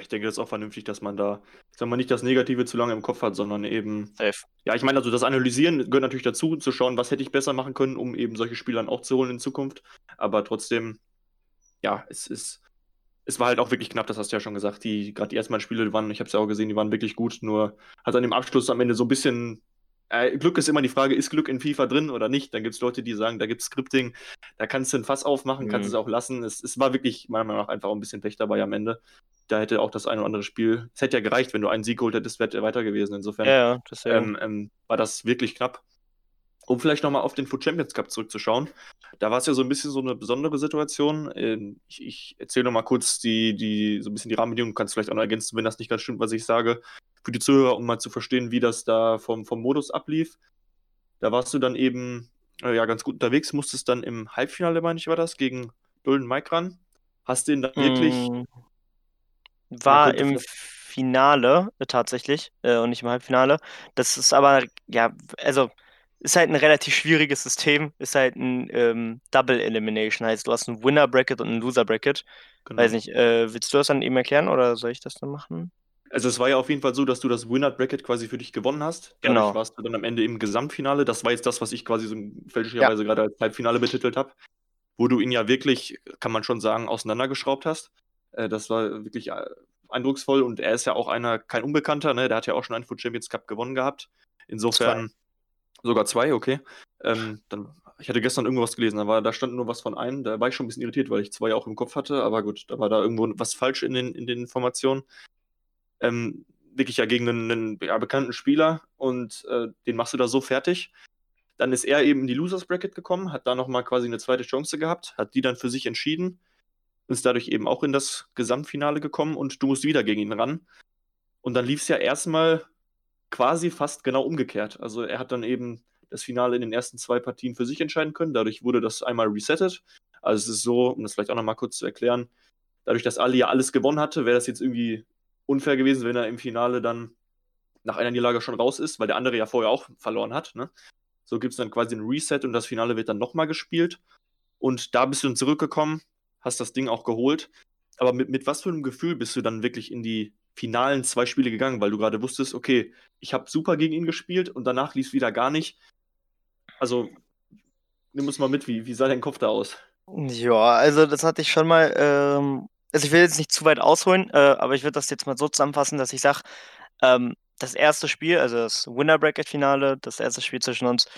Ich denke, das ist auch vernünftig, dass man da, sagen wir nicht das Negative zu lange im Kopf hat, sondern eben. Safe. Ja, ich meine, also das Analysieren gehört natürlich dazu, zu schauen, was hätte ich besser machen können, um eben solche Spieler dann auch zu holen in Zukunft. Aber trotzdem, ja, es ist. Es war halt auch wirklich knapp, das hast du ja schon gesagt. Die, gerade die ersten Spiele, die waren, ich habe es ja auch gesehen, die waren wirklich gut, nur hat an dem Abschluss am Ende so ein bisschen äh, Glück ist immer die Frage, ist Glück in FIFA drin oder nicht? Dann gibt es Leute, die sagen, da gibt es Scripting, da kannst du ein Fass aufmachen, mhm. kannst es auch lassen. Es, es, war wirklich meiner Meinung nach einfach ein bisschen Pech dabei am Ende. Da hätte auch das eine oder andere Spiel, es hätte ja gereicht, wenn du einen Sieg geholt hättest, wäre weiter gewesen. Insofern ja, das ähm, ähm, war das wirklich knapp. Um vielleicht nochmal auf den Food Champions Cup zurückzuschauen, da war es ja so ein bisschen so eine besondere Situation. Ähm, ich, ich erzähle nochmal kurz die, die, so ein bisschen die Rahmenbedingungen, du kannst vielleicht auch noch ergänzen, wenn das nicht ganz stimmt, was ich sage für die Zuhörer, um mal zu verstehen, wie das da vom, vom Modus ablief. Da warst du dann eben äh, ja ganz gut unterwegs, musstest dann im Halbfinale, meine ich, war das, gegen Dulden Mike ran. Hast den dann wirklich. Mm, war im Finale äh, tatsächlich äh, und nicht im Halbfinale. Das ist aber, ja, also ist halt ein relativ schwieriges System. Ist halt ein ähm, Double Elimination. Heißt, du hast ein Winner Bracket und ein Loser Bracket. Genau. Weiß nicht, äh, willst du das dann eben erklären oder soll ich das dann machen? Also es war ja auf jeden Fall so, dass du das Winner Bracket quasi für dich gewonnen hast. Dadurch genau. warst du dann am Ende im Gesamtfinale. Das war jetzt das, was ich quasi so fälschlicherweise ja. gerade als Halbfinale betitelt habe. Wo du ihn ja wirklich, kann man schon sagen, auseinandergeschraubt hast. Äh, das war wirklich äh, eindrucksvoll und er ist ja auch einer, kein Unbekannter, ne? Der hat ja auch schon einen Food Champions Cup gewonnen gehabt. Insofern zwei. sogar zwei, okay. Ähm, dann, ich hatte gestern irgendwas gelesen, da, war, da stand nur was von einem, da war ich schon ein bisschen irritiert, weil ich zwei auch im Kopf hatte, aber gut, da war da irgendwo was falsch in den, in den Informationen ähm, wirklich ja gegen einen, einen ja, bekannten Spieler und äh, den machst du da so fertig. Dann ist er eben in die Losers Bracket gekommen, hat da nochmal quasi eine zweite Chance gehabt, hat die dann für sich entschieden, ist dadurch eben auch in das Gesamtfinale gekommen und du musst wieder gegen ihn ran. Und dann lief es ja erstmal quasi fast genau umgekehrt. Also er hat dann eben das Finale in den ersten zwei Partien für sich entscheiden können. Dadurch wurde das einmal resettet. Also es ist so, um das vielleicht auch nochmal kurz zu erklären, dadurch, dass Ali ja alles gewonnen hatte, wäre das jetzt irgendwie unfair gewesen, wenn er im Finale dann nach einer Niederlage schon raus ist, weil der andere ja vorher auch verloren hat. Ne? So gibt es dann quasi ein Reset und das Finale wird dann nochmal gespielt. Und da bist du dann zurückgekommen, hast das Ding auch geholt. aber mit, mit was für einem Gefühl bist du dann wirklich in die finalen zwei Spiele gegangen, weil du gerade wusstest, okay, ich habe super gegen ihn gespielt und danach lief es wieder gar nicht. Also, nimm uns mal mit, wie, wie sah dein Kopf da aus? Ja, also das hatte ich schon mal. Ähm, also ich will jetzt nicht zu weit ausholen, äh, aber ich würde das jetzt mal so zusammenfassen, dass ich sage, ähm, das erste Spiel, also das Winner Bracket Finale, das erste Spiel zwischen uns,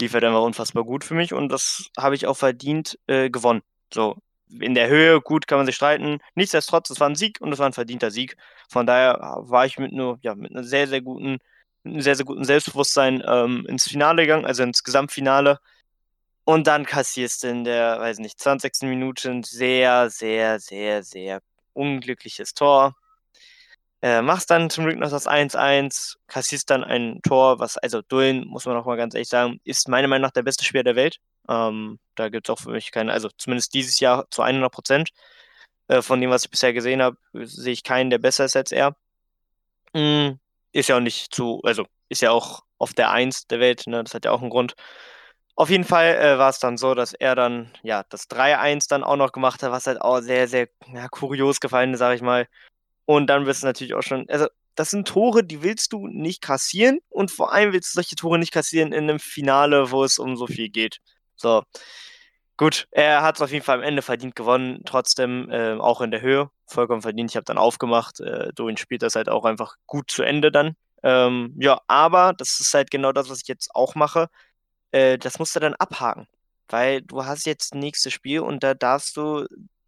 lief halt einfach unfassbar gut für mich und das habe ich auch verdient äh, gewonnen. So, in der Höhe, gut, kann man sich streiten. Nichtsdestotrotz, es war ein Sieg und es war ein verdienter Sieg. Von daher war ich mit nur, ja, mit einer sehr, sehr guten, einem sehr, sehr guten Selbstbewusstsein ähm, ins Finale gegangen, also ins Gesamtfinale. Und dann kassierst du in der, weiß nicht, 20. Minute ein sehr, sehr, sehr, sehr unglückliches Tor. Äh, machst dann zum Glück noch das 1-1, kassierst dann ein Tor, was, also Dullen, muss man noch mal ganz ehrlich sagen, ist meiner Meinung nach der beste Spieler der Welt. Ähm, da gibt es auch für mich keine, also zumindest dieses Jahr zu 100 Prozent. Äh, von dem, was ich bisher gesehen habe, sehe ich keinen, der besser ist als er. Mhm. Ist ja auch nicht zu, also ist ja auch auf der 1 der Welt, ne? das hat ja auch einen Grund. Auf jeden Fall äh, war es dann so, dass er dann, ja, das 3-1 dann auch noch gemacht hat, was halt auch sehr, sehr ja, kurios gefallen ist, sage ich mal. Und dann wirst du natürlich auch schon, also das sind Tore, die willst du nicht kassieren und vor allem willst du solche Tore nicht kassieren in einem Finale, wo es um so viel geht. So. Gut, er hat es auf jeden Fall am Ende verdient gewonnen, trotzdem äh, auch in der Höhe, vollkommen verdient. Ich habe dann aufgemacht, äh, Doin spielt das halt auch einfach gut zu Ende dann. Ähm, ja, aber das ist halt genau das, was ich jetzt auch mache. Äh, das musst du dann abhaken, weil du hast jetzt nächstes Spiel und da darfst du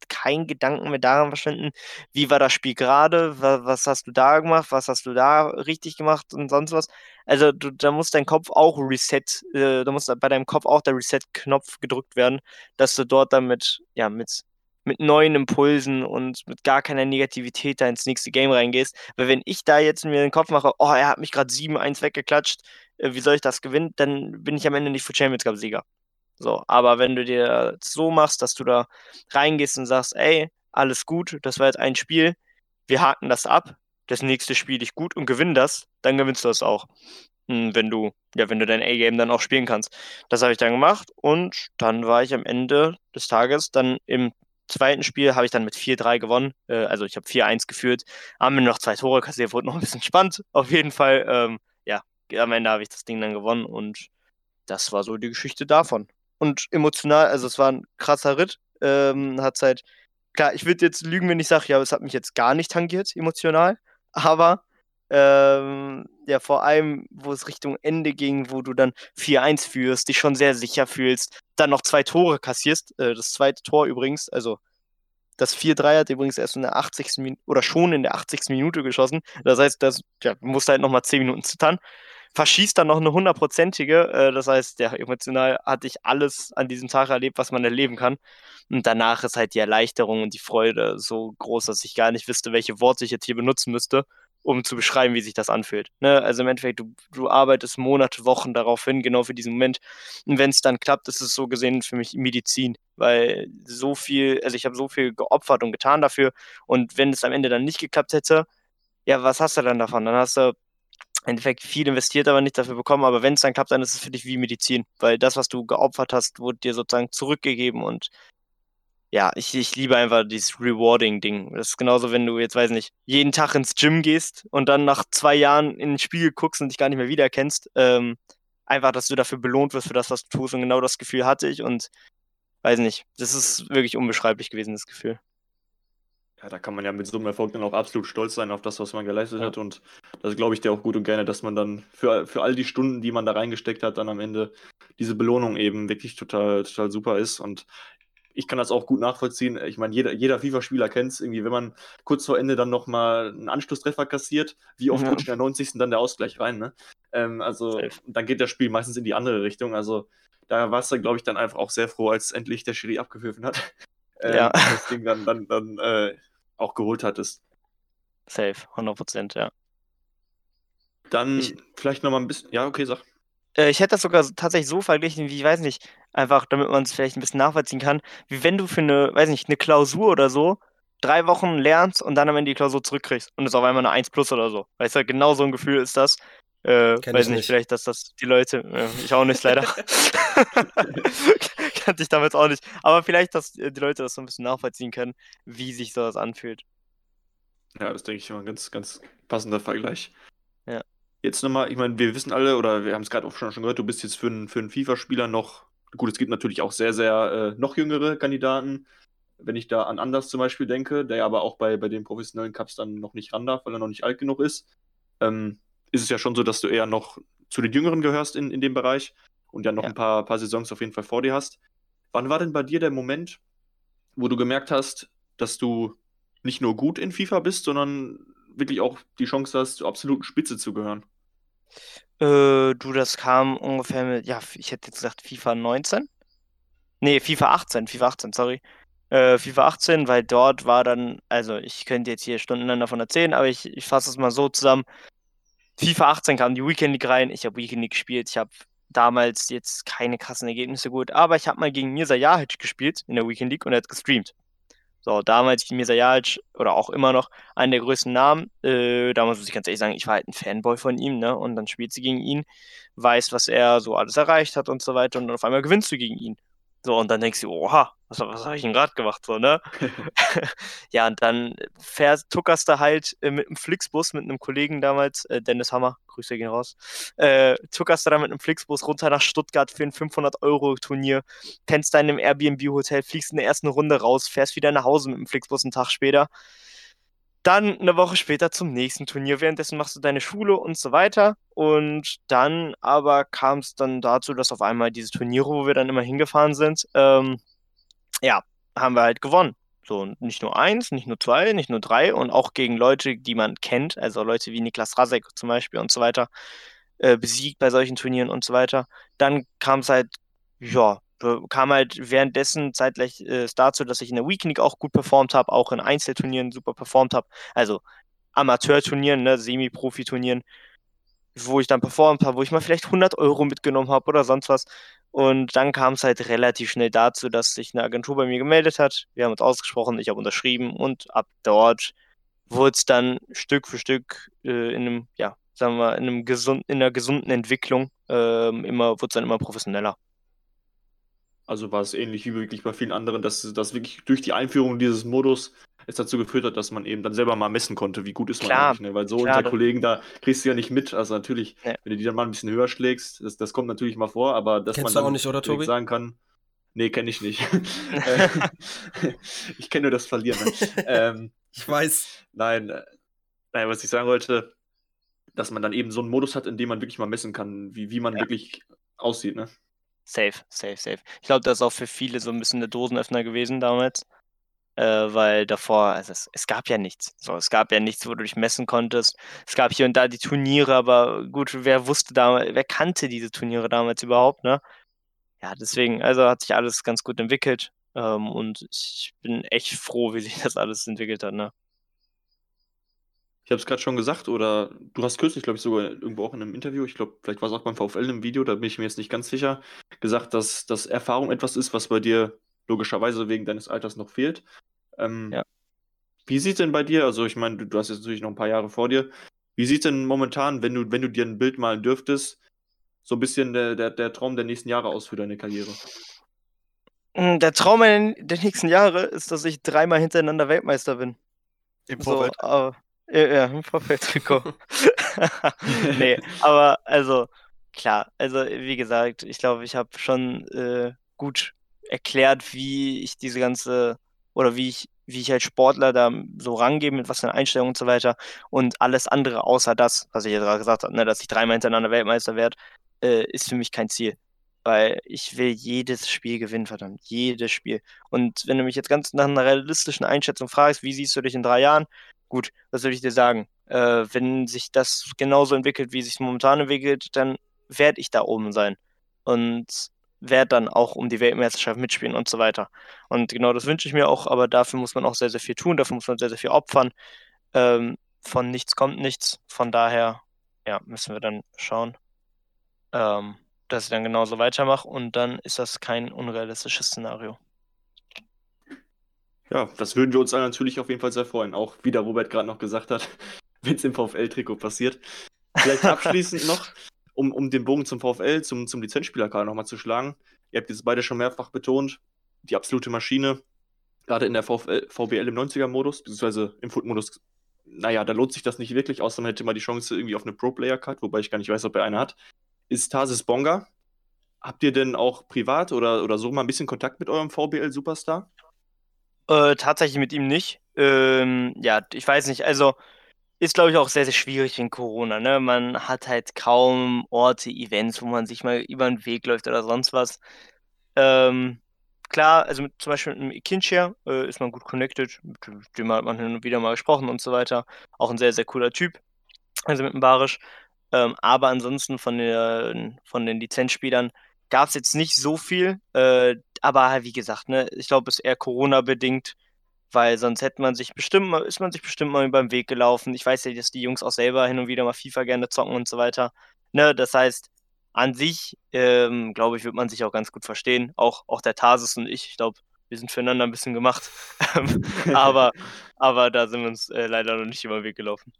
keinen Gedanken mehr daran verschwenden, wie war das Spiel gerade, was hast du da gemacht, was hast du da richtig gemacht und sonst was. Also du, da muss dein Kopf auch reset, äh, da muss bei deinem Kopf auch der Reset-Knopf gedrückt werden, dass du dort damit, ja, mit, mit neuen Impulsen und mit gar keiner Negativität da ins nächste Game reingehst. Weil wenn ich da jetzt mir den Kopf mache, oh, er hat mich gerade 7-1 weggeklatscht, äh, wie soll ich das gewinnen, dann bin ich am Ende nicht für Champions Cup-Sieger. So, aber wenn du dir so machst, dass du da reingehst und sagst, ey, alles gut, das war jetzt ein Spiel, wir haken das ab, das nächste spiele ich gut und gewinne das, dann gewinnst du das auch. Hm, wenn du, ja, wenn du dein A-Game dann auch spielen kannst. Das habe ich dann gemacht und dann war ich am Ende des Tages dann im zweiten Spiel habe ich dann mit 4-3 gewonnen. Äh, also ich habe 4-1 geführt. Haben mir noch zwei Tore kassiert, wurde noch ein bisschen spannend. Auf jeden Fall, ähm, ja, am Ende habe ich das Ding dann gewonnen und das war so die Geschichte davon und emotional, also es war ein krasser Ritt. Ähm, hat halt, klar, ich würde jetzt lügen, wenn ich sage, ja, es hat mich jetzt gar nicht tangiert, emotional, aber ähm, ja, vor allem, wo es Richtung Ende ging, wo du dann 4-1 führst, dich schon sehr sicher fühlst, dann noch zwei Tore kassierst, äh, das zweite Tor übrigens, also das 4-3 hat übrigens erst in der 80. Minute oder schon in der 80. Minute geschossen. Das heißt, das ja, musst halt nochmal 10 Minuten zittern verschießt dann noch eine hundertprozentige. Äh, das heißt, ja, emotional hatte ich alles an diesem Tag erlebt, was man erleben kann. Und danach ist halt die Erleichterung und die Freude so groß, dass ich gar nicht wüsste, welche Worte ich jetzt hier benutzen müsste, um zu beschreiben, wie sich das anfühlt. Ne? Also im Endeffekt, du, du arbeitest Monate, Wochen darauf hin, genau für diesen Moment. Und wenn es dann klappt, ist es so gesehen für mich Medizin, weil so viel, also ich habe so viel geopfert und getan dafür. Und wenn es am Ende dann nicht geklappt hätte, ja, was hast du dann davon? Dann hast du im Endeffekt viel investiert, aber nicht dafür bekommen. Aber wenn es dann klappt, dann ist es für dich wie Medizin, weil das, was du geopfert hast, wurde dir sozusagen zurückgegeben und ja, ich, ich liebe einfach dieses Rewarding-Ding. Das ist genauso, wenn du jetzt, weiß nicht, jeden Tag ins Gym gehst und dann nach zwei Jahren in den Spiegel guckst und dich gar nicht mehr wiedererkennst. Ähm, einfach, dass du dafür belohnt wirst für das, was du tust. Und genau das Gefühl hatte ich und weiß nicht, das ist wirklich unbeschreiblich gewesen, das Gefühl ja, da kann man ja mit so einem Erfolg dann auch absolut stolz sein auf das, was man geleistet ja. hat. Und das glaube ich dir auch gut und gerne, dass man dann für, für all die Stunden, die man da reingesteckt hat, dann am Ende diese Belohnung eben wirklich total, total super ist. Und ich kann das auch gut nachvollziehen. Ich meine, jeder, jeder FIFA-Spieler kennt es irgendwie, wenn man kurz vor Ende dann nochmal einen Anschlusstreffer kassiert, wie oft ja. rutscht in der 90. dann der Ausgleich rein, ne? Ähm, also, Safe. dann geht das Spiel meistens in die andere Richtung. Also, da warst du, glaube ich, dann einfach auch sehr froh, als endlich der Schiri abgepfiffen hat. Ähm, ja. Das Ding dann, dann, dann äh, auch geholt hattest. Safe, 100%, ja. Dann ich, vielleicht nochmal ein bisschen, ja, okay, sag. Äh, ich hätte das sogar tatsächlich so verglichen, wie, ich weiß nicht, einfach damit man es vielleicht ein bisschen nachvollziehen kann, wie wenn du für eine, weiß nicht, eine Klausur oder so drei Wochen lernst und dann am Ende die Klausur zurückkriegst und es auf einmal eine 1 plus oder so. Weißt du, genau so ein Gefühl ist das. Äh, weiß ich nicht, nicht. vielleicht, dass das die Leute, äh, ich auch nicht leider. Kannte ich damals auch nicht. Aber vielleicht, dass äh, die Leute das so ein bisschen nachvollziehen können, wie sich sowas anfühlt. Ja, das denke ich immer ein ganz, ganz passender Vergleich. Ja. Jetzt nochmal, ich meine, wir wissen alle, oder wir haben es gerade auch schon, schon gehört, du bist jetzt für einen, für einen FIFA-Spieler noch, gut, es gibt natürlich auch sehr, sehr äh, noch jüngere Kandidaten. Wenn ich da an Anders zum Beispiel denke, der ja aber auch bei, bei den professionellen Cups dann noch nicht ran darf, weil er noch nicht alt genug ist, ähm, ist es ja schon so, dass du eher noch zu den Jüngeren gehörst in, in dem Bereich und ja noch Ja. ein paar, paar Saisons auf jeden Fall vor dir hast. Wann war denn bei dir der Moment, wo du gemerkt hast, dass du nicht nur gut in FIFA bist, sondern wirklich auch die Chance hast, zur absoluten Spitze zu gehören? Äh, du, das kam ungefähr mit, ja, ich hätte jetzt gesagt FIFA 19. Nee, FIFA 18, FIFA 18, sorry. Äh, FIFA 18, weil dort war dann, also ich könnte jetzt hier stundenlang davon erzählen, aber ich, ich fasse es mal so zusammen. FIFA 18 kam die Weekend League rein, ich habe Weekend League gespielt, ich habe damals jetzt keine krassen Ergebnisse gut, aber ich habe mal gegen Mirza Jahic gespielt in der Weekend League und er hat gestreamt. So, damals Mirza Jahic oder auch immer noch einer der größten Namen. Äh, damals muss ich ganz ehrlich sagen, ich war halt ein Fanboy von ihm, ne? Und dann spielt sie gegen ihn, weiß, was er so alles erreicht hat und so weiter und dann auf einmal gewinnst du gegen ihn. So, und dann denkst du, oha, was, was habe ich denn gerade gemacht, so, ne? ja, und dann fährst, tuckerst du halt äh, mit einem Flixbus mit einem Kollegen damals, äh, Dennis Hammer, Grüße gehen raus, äh, tuckerst du da mit einem Flixbus runter nach Stuttgart für ein 500-Euro-Turnier, pennst da in einem Airbnb-Hotel, fliegst in der ersten Runde raus, fährst wieder nach Hause mit dem Flixbus einen Tag später. Dann eine Woche später zum nächsten Turnier. Währenddessen machst du deine Schule und so weiter. Und dann aber kam es dann dazu, dass auf einmal diese Turniere, wo wir dann immer hingefahren sind, ähm, ja, haben wir halt gewonnen. So, und nicht nur eins, nicht nur zwei, nicht nur drei und auch gegen Leute, die man kennt, also Leute wie Niklas Rasek zum Beispiel und so weiter, äh, besiegt bei solchen Turnieren und so weiter. Dann kam es halt, ja, kam halt währenddessen zeitgleich äh, dazu, dass ich in der Weekend auch gut performt habe, auch in Einzelturnieren super performt habe, also Amateurturnieren, ne, Semi-Profi-Turnieren, wo ich dann performt habe, wo ich mal vielleicht 100 Euro mitgenommen habe oder sonst was. Und dann kam es halt relativ schnell dazu, dass sich eine Agentur bei mir gemeldet hat. Wir haben uns ausgesprochen, ich habe unterschrieben und ab dort wurde es dann Stück für Stück äh, in einem, ja, sagen wir, in einem gesund, in einer gesunden Entwicklung ähm, immer, wurde es dann immer professioneller. Also war es ähnlich wie wirklich bei vielen anderen, dass das wirklich durch die Einführung dieses Modus es dazu geführt hat, dass man eben dann selber mal messen konnte, wie gut ist man Klar, eigentlich. Ne? Weil so klar, unter Kollegen, da kriegst du ja nicht mit. Also natürlich, Ja. wenn du die dann mal ein bisschen höher schlägst, das, das kommt natürlich mal vor, aber dass Kennst man du dann auch nicht, oder, sagen kann, nee, kenne ich nicht. Ich kenne nur das Verlieren. Ne? ähm, Ich weiß. Nein, äh, nein, was ich sagen wollte, dass man dann eben so einen Modus hat, in dem man wirklich mal messen kann, wie, wie man Ja. wirklich aussieht, ne? Safe, safe, safe. Ich glaube, das ist auch für viele so ein bisschen der Dosenöffner gewesen damals. Äh, weil davor, also es, es gab ja nichts. So, es gab ja nichts, wo du dich messen konntest. Es gab hier und da die Turniere, aber gut, wer wusste damals, wer kannte diese Turniere damals überhaupt, ne? Ja, deswegen, also hat sich alles ganz gut entwickelt. Ähm, und ich bin echt froh, wie sich das alles entwickelt hat, ne? Ich habe es gerade schon gesagt, oder du hast kürzlich, glaube ich, sogar irgendwo auch in einem Interview, ich glaube, vielleicht war es auch beim VfL im Video, da bin ich mir jetzt nicht ganz sicher, gesagt, dass, dass Erfahrung etwas ist, was bei dir logischerweise wegen deines Alters noch fehlt. Ähm, Ja. Wie sieht denn bei dir, also ich meine, du, du hast jetzt natürlich noch ein paar Jahre vor dir, wie sieht denn momentan, wenn du, wenn du dir ein Bild malen dürftest, so ein bisschen der, der, der Traum der nächsten Jahre aus für deine Karriere? Mm, Der Traum der nächsten Jahre ist, dass ich dreimal hintereinander Weltmeister bin. Im So, Vorfeld. aber, ja, ja, im Vorfeldtrikot. nee, aber also, klar, also wie gesagt, ich glaube, ich habe schon äh, gut erklärt, wie ich diese ganze, oder wie ich, wie ich als Sportler da so rangehe, mit was für einer Einstellung und so weiter. Und alles andere außer das, was ich jetzt gerade gesagt habe, ne, dass ich dreimal hintereinander Weltmeister werde, äh, ist für mich kein Ziel. Weil ich will jedes Spiel gewinnen, verdammt. Jedes Spiel. Und wenn du mich jetzt ganz nach einer realistischen Einschätzung fragst, wie siehst du dich in drei Jahren? Gut, was soll ich dir sagen? Äh, wenn sich das genauso entwickelt, wie es sich momentan entwickelt, dann werde ich da oben sein. Und werde dann auch um die Weltmeisterschaft mitspielen und so weiter. Und genau das wünsche ich mir auch, aber dafür muss man auch sehr, sehr viel tun, dafür muss man sehr, sehr viel opfern. Ähm, von nichts kommt nichts. Von daher, ja, müssen wir dann schauen, ähm, dass ich dann genauso weitermache und dann ist das kein unrealistisches Szenario. Ja, das würden wir uns natürlich auf jeden Fall sehr freuen. Auch wie der Robert gerade noch gesagt hat, wenn es im VfL-Trikot passiert. Vielleicht abschließend noch, um, um den Bogen zum VfL, zum, zum Lizenzspielerkader nochmal zu schlagen. Ihr habt jetzt beide schon mehrfach betont, die absolute Maschine, gerade in der VfL, VBL im 90er-Modus, beziehungsweise im Foot-Modus, naja, da lohnt sich das nicht wirklich, außer man hätte mal die Chance irgendwie auf eine Pro-Player-Card, wobei ich gar nicht weiß, ob er eine hat. Ist Tarsis Bonga. Habt ihr denn auch privat oder, oder so mal ein bisschen Kontakt mit eurem VBL-Superstar? Äh, tatsächlich mit ihm nicht. Ähm, ja, ich weiß nicht. Also ist, glaube ich, auch sehr, sehr schwierig wegen Corona. Ne? Man hat halt kaum Orte, Events, wo man sich mal über den Weg läuft oder sonst was. Ähm, klar, also mit, zum Beispiel mit einem Ikinchia äh, ist man gut connected. Mit dem hat man hin und wieder mal gesprochen und so weiter. Auch ein sehr, sehr cooler Typ. Also mit dem Barisch. Ähm, aber ansonsten von, der, von den Lizenzspielern gab es jetzt nicht so viel. Äh, aber wie gesagt, ne, ich glaube, es ist eher Corona-bedingt, weil sonst hätte man sich bestimmt mal, ist man sich bestimmt mal über den Weg gelaufen. Ich weiß ja, dass die Jungs auch selber hin und wieder mal FIFA gerne zocken und so weiter. Ne, das heißt, an sich, ähm, glaube ich, wird man sich auch ganz gut verstehen. Auch, auch der Tarsis und ich, ich glaube, wir sind füreinander ein bisschen gemacht. aber, aber da sind wir uns äh, leider noch nicht über den Weg gelaufen.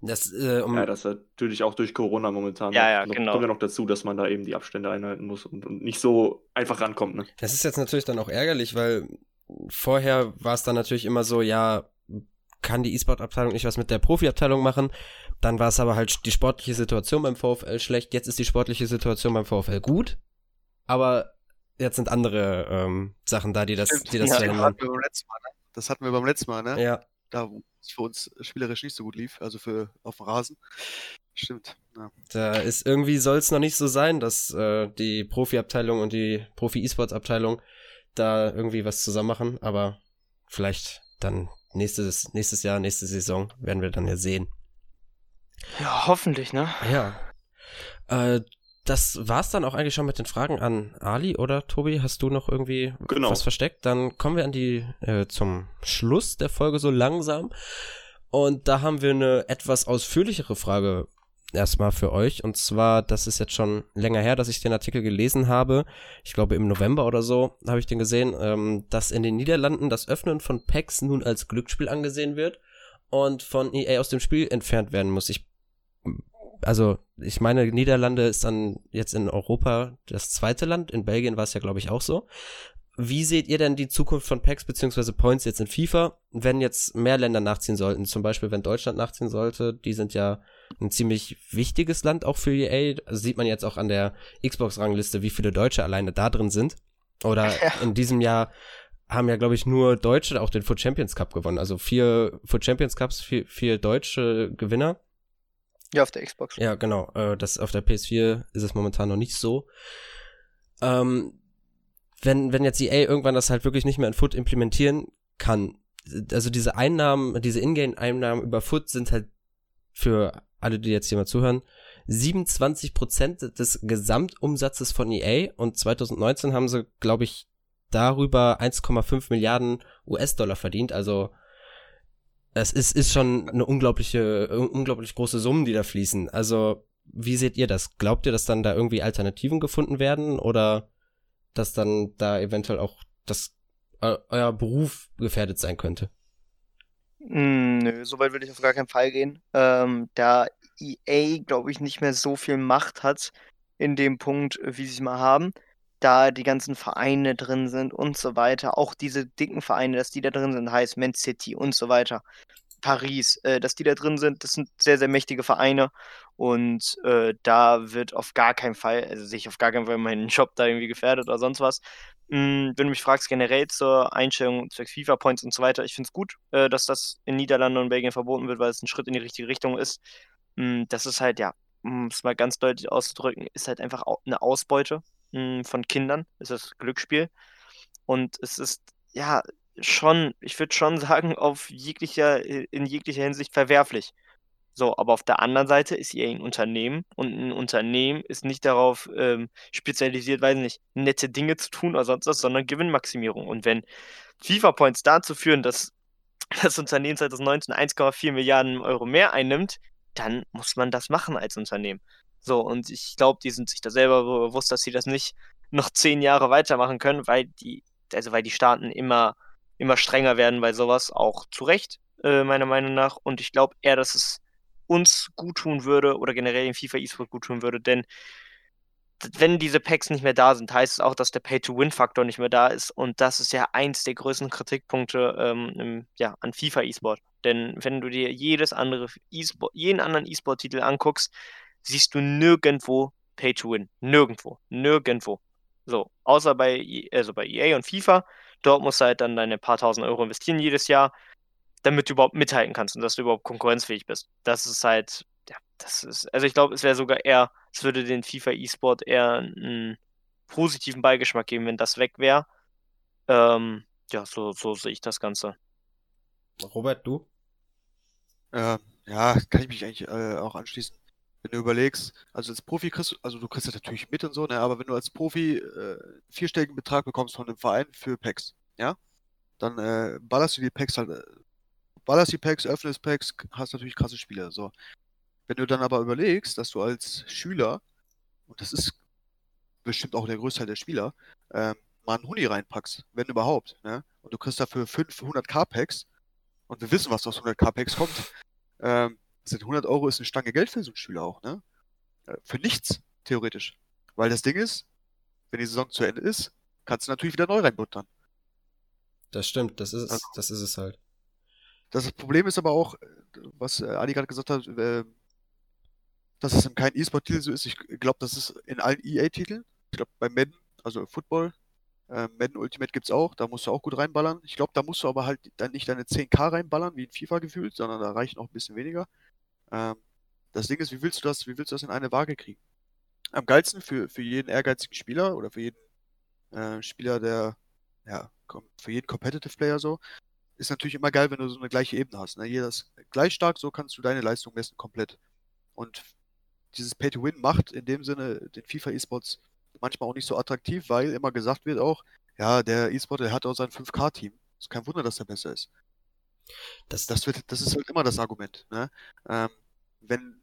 Das, äh, um ja, das ist natürlich auch durch Corona momentan. Ja, ja, noch, genau. Kommt ja noch dazu, dass man da eben die Abstände einhalten muss und, und nicht so einfach rankommt. Ne? Das ist jetzt natürlich dann auch ärgerlich, weil vorher war es dann natürlich immer so, ja, kann die E-Sport-Abteilung nicht was mit der Profi-Abteilung machen. Dann war es aber halt die sportliche Situation beim VfL schlecht. Jetzt ist die sportliche Situation beim VfL gut. Aber jetzt sind andere ähm, Sachen da, die das, die das Ja, das hatten, wir beim letzten Mal, ne? das hatten wir beim letzten Mal, ne? Ja, Da, wo es für uns spielerisch nicht so gut lief, also für auf dem Rasen. Stimmt. Ja. da ist irgendwie soll es noch nicht so sein, dass äh, die Profi-Abteilung und die Profi-E-Sports-Abteilung da irgendwie was zusammen machen. Aber vielleicht dann nächstes, nächstes Jahr, nächste Saison werden wir dann ja sehen. Ja, hoffentlich, ne? Ja. Äh, das war's dann auch eigentlich schon mit den Fragen an Ali oder Tobi. Hast du noch irgendwie Genau. was versteckt? Dann kommen wir an die äh, zum Schluss der Folge so langsam. Und da haben wir eine etwas ausführlichere Frage erstmal für euch. Und zwar, das ist jetzt schon länger her, dass ich den Artikel gelesen habe. Ich glaube im November oder so habe ich den gesehen, ähm, dass in den Niederlanden das Öffnen von Packs nun als Glücksspiel angesehen wird und von EA aus dem Spiel entfernt werden muss. Ich also ich meine, Niederlande ist dann jetzt in Europa das zweite Land. In Belgien war es ja, glaube ich, auch so. Wie seht ihr denn die Zukunft von Packs beziehungsweise Points jetzt in FIFA, wenn jetzt mehr Länder nachziehen sollten? Zum Beispiel, wenn Deutschland nachziehen sollte, die sind ja ein ziemlich wichtiges Land auch für EA. Also sieht man jetzt auch an der Xbox-Rangliste, wie viele Deutsche alleine da drin sind. Oder Ja. in diesem Jahr haben ja, glaube ich, nur Deutsche auch den Foot Champions Cup gewonnen. Also vier Foot Champions Cups, vier, vier deutsche Gewinner. Ja, auf der Xbox. Ja, genau. Äh, das auf der PS4 ist es momentan noch nicht so. Ähm, wenn, wenn jetzt EA irgendwann das halt wirklich nicht mehr in Foot implementieren kann, also diese Einnahmen, diese Ingame-Einnahmen über Foot sind halt für alle, die jetzt hier mal zuhören, 27% des Gesamtumsatzes von EA und 2019 haben sie, glaube ich, darüber 1,5 Milliarden US-Dollar verdient. Also es ist, ist schon eine unglaubliche, unglaublich große Summen, die da fließen. Also, wie seht ihr das? Glaubt ihr, dass dann da irgendwie Alternativen gefunden werden oder dass dann da eventuell auch das eu euer Beruf gefährdet sein könnte? Mm, nö, so weit würde ich auf gar keinen Fall gehen. Ähm, da EA, glaube ich, nicht mehr so viel Macht hat in dem Punkt, äh, wie sie es mal haben, da die ganzen Vereine drin sind und so weiter, auch diese dicken Vereine, dass die da drin sind, heißt Man City und so weiter, Paris, äh, dass die da drin sind, das sind sehr, sehr mächtige Vereine und äh, da wird auf gar keinen Fall, also sehe ich auf gar keinen Fall meinen Job da irgendwie gefährdet oder sonst was. Mm, Wenn du mich fragst, generell zur Einstellung zwecks FIFA-Points und so weiter, ich finde es gut, äh, dass das in Niederlanden und Belgien verboten wird, weil es ein Schritt in die richtige Richtung ist. Mm, Das ist halt, ja, um es mal ganz deutlich auszudrücken, ist halt einfach eine Ausbeute von Kindern. Ist Glücksspiel. Und es ist, ja, schon, ich würde schon sagen, auf jeglicher, in jeglicher Hinsicht verwerflich. So, aber auf der anderen Seite ist EA ein Unternehmen und ein Unternehmen ist nicht darauf ähm, spezialisiert, weiß nicht, nette Dinge zu tun oder sonst was, sondern Gewinnmaximierung. Und wenn FIFA-Points dazu führen, dass das Unternehmen 2019 1,4 Milliarden Euro mehr einnimmt, dann muss man das machen als Unternehmen. So, und ich glaube, die sind sich da selber bewusst, dass sie das nicht noch zehn Jahre weitermachen können, weil die, also weil die Staaten immer, immer strenger werden bei sowas, auch zu Recht, äh, meiner Meinung nach. Und ich glaube eher, dass es uns gut tun würde oder generell dem FIFA E-Sport gut tun würde, denn wenn diese Packs nicht mehr da sind, heißt es auch, dass der Pay-to-Win-Faktor nicht mehr da ist. Und das ist ja eins der größten Kritikpunkte ähm, im, ja, an FIFA E-Sport. Denn wenn du dir jedes andere e jeden anderen E-Sport-Titel anguckst, siehst du nirgendwo Pay-to-Win. Nirgendwo. Nirgendwo. So, außer bei, e, also bei EA und FIFA. Dort musst du halt dann deine paar tausend Euro investieren jedes Jahr, damit du überhaupt mithalten kannst und dass du überhaupt konkurrenzfähig bist. Das ist halt ja, das ist, also ich glaube, es wäre sogar eher, es würde den FIFA E-Sport eher einen positiven Beigeschmack geben, wenn das weg wäre. Ähm, ja, so, so sehe ich das Ganze. Robert, du? Äh, ja, kann ich mich eigentlich äh, auch anschließen. Wenn du überlegst, also als Profi kriegst du, also du kriegst das natürlich mit und so, ne, aber wenn du als Profi äh, vierstelligen Betrag bekommst von dem Verein für Packs, ja, dann äh, ballerst du die Packs halt, äh, ballerst die Packs, öffnest Packs, hast natürlich krasse Spiele. So. Wenn du dann aber überlegst, dass du als Schüler, und das ist bestimmt auch der Großteil der Spieler, ähm, mal einen Huni reinpackst, wenn überhaupt, ne? Und du kriegst dafür 500 K-Packs, und wir wissen, was aus 100 K-Packs kommt, ähm, sind 100 Euro ist eine Stange Geld für so einen Schüler auch, ne? Äh, für nichts, theoretisch. Weil das Ding ist, wenn die Saison zu Ende ist, kannst du natürlich wieder neu reinbuttern. Das stimmt, das ist, also, das ist es halt. Das Problem ist aber auch, was äh, Adi gerade gesagt hat, äh, dass es in keinem E-Sport-Titel so ist. Ich glaube, das ist in allen EA-Titeln. Ich glaube, bei Madden, also Football, äh, Madden Ultimate gibt es auch. Da musst du auch gut reinballern. Ich glaube, da musst du aber halt dann nicht deine 10k reinballern, wie in FIFA gefühlt, sondern da reichen auch ein bisschen weniger. Ähm, das Ding ist, wie willst du das, wie willst du das in eine Waage kriegen? Am geilsten für, für jeden ehrgeizigen Spieler oder für jeden äh, Spieler, der, ja, für jeden Competitive Player so, ist natürlich immer geil, wenn du so eine gleiche Ebene hast. Ne? Jeder ist gleich stark, so kannst du deine Leistung messen komplett. Und dieses Pay-to-Win macht in dem Sinne den FIFA E-Sports manchmal auch nicht so attraktiv, weil immer gesagt wird auch, ja, der E-Sport, der hat auch sein 5K-Team. Ist kein Wunder, dass der besser ist. Das, das, wird, das ist halt immer das Argument. Ne? Ähm, wenn,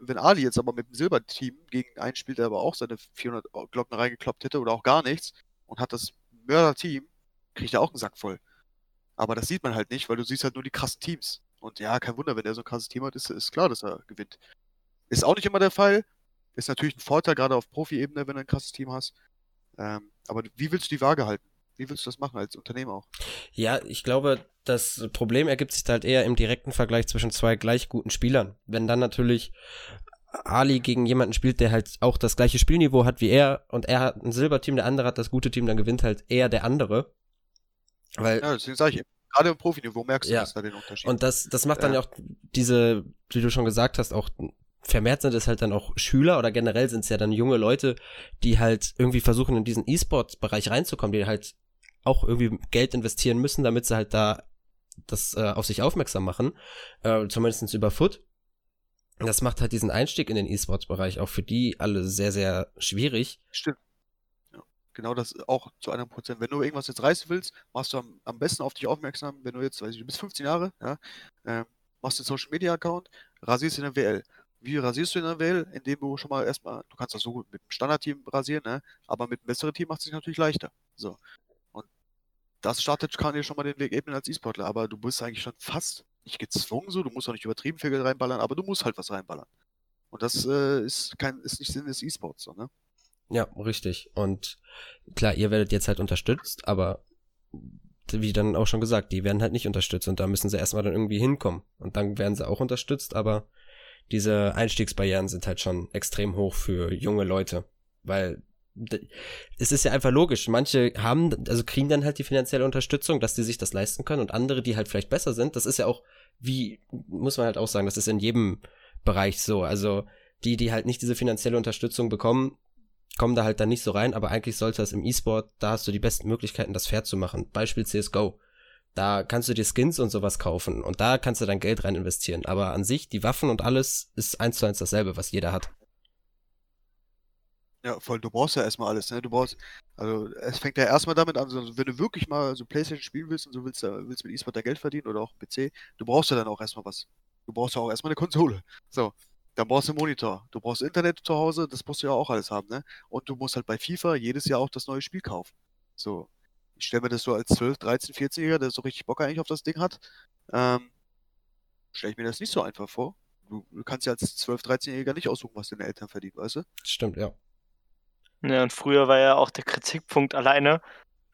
wenn Ali jetzt aber mit dem Silberteam gegen einen spielt, der aber auch seine 400 Glocken reingekloppt hätte oder auch gar nichts und hat das Mörder-Team, kriegt er auch einen Sack voll. Aber das sieht man halt nicht, weil du siehst halt nur die krassen Teams. Und ja, kein Wunder, wenn er so ein krasses Team hat, ist, ist klar, dass er gewinnt. Ist auch nicht immer der Fall. Ist natürlich ein Vorteil, gerade auf Profi-Ebene, wenn du ein krasses Team hast. Ähm, aber wie willst du die Waage halten? Wie willst du das machen als Unternehmen auch? Ja, ich glaube, das Problem ergibt sich halt eher im direkten Vergleich zwischen zwei gleich guten Spielern. Wenn dann natürlich Ali gegen jemanden spielt, der halt auch das gleiche Spielniveau hat wie er und er hat ein Silberteam, der andere hat das gute Team, dann gewinnt halt eher der andere. Weil, ja, deswegen sage ich, gerade im Profiniveau merkst du ja. da den Unterschied. Und das, das macht dann ja auch diese, wie du schon gesagt hast, auch vermehrt sind es halt dann auch Schüler oder generell sind es ja dann junge Leute, die halt irgendwie versuchen, in diesen E-Sports-Bereich reinzukommen, die halt auch irgendwie Geld investieren müssen, damit sie halt da das äh, auf sich aufmerksam machen, äh, zumindest über Foot. Das macht halt diesen Einstieg in den E-Sports-Bereich auch für die alle sehr, sehr schwierig. Stimmt. Ja, genau das auch zu einem Prozent. Wenn du irgendwas jetzt reißen willst, machst du am, am besten auf dich aufmerksam, wenn du jetzt, weiß ich, du bist 15 Jahre, ja, äh, machst einen Social Media Account, rasierst in der WL. Wie rasierst du in der WL? Indem du schon mal erstmal, du kannst das so gut mit dem Standardteam rasieren, ne? aber mit einem besseren Team macht es sich natürlich leichter. So. Das startet kann dir schon mal den Weg ebnen als E-Sportler, aber du bist eigentlich schon fast nicht gezwungen so, du musst auch nicht übertrieben viel reinballern, aber du musst halt was reinballern. Und das äh, ist kein, ist nicht Sinn des E-Sports, so, ne? Ja, richtig. Und klar, ihr werdet jetzt halt unterstützt, aber wie dann auch schon gesagt, die werden halt nicht unterstützt und da müssen sie erstmal dann irgendwie hinkommen. Und dann werden sie auch unterstützt, aber diese Einstiegsbarrieren sind halt schon extrem hoch für junge Leute, weil es ist ja einfach logisch. Manche haben, also kriegen dann halt die finanzielle Unterstützung, dass die sich das leisten können und andere, die halt vielleicht besser sind, das ist ja auch, wie, muss man halt auch sagen, das ist in jedem Bereich so. Also die, die halt nicht diese finanzielle Unterstützung bekommen, kommen da halt dann nicht so rein, aber eigentlich sollte das im E-Sport, da hast du die besten Möglichkeiten, das fair zu machen. Beispiel CSGO. Da kannst du dir Skins und sowas kaufen und da kannst du dein Geld rein investieren. Aber an sich, die Waffen und alles ist eins zu eins dasselbe, was jeder hat. Ja, voll, du brauchst ja erstmal alles, ne? Du brauchst, also es fängt ja erstmal damit an, also, wenn du wirklich mal so Playstation spielen willst und so willst, willst mit E-Sport da Geld verdienen oder auch PC, du brauchst ja dann auch erstmal was. Du brauchst ja auch erstmal eine Konsole. So, dann brauchst du einen Monitor. Du brauchst Internet zu Hause, das musst du ja auch alles haben, ne? Und du musst halt bei FIFA jedes Jahr auch das neue Spiel kaufen. So, ich stelle mir das so als 12, 13, 14-Jähriger, der so richtig Bock eigentlich auf das Ding hat, ähm, stelle ich mir das nicht so einfach vor. Du, du kannst ja als 12-, 13-Jähriger nicht aussuchen, was deine Eltern verdienen, weißt du? Stimmt, ja. Ja, und früher war ja auch der Kritikpunkt alleine,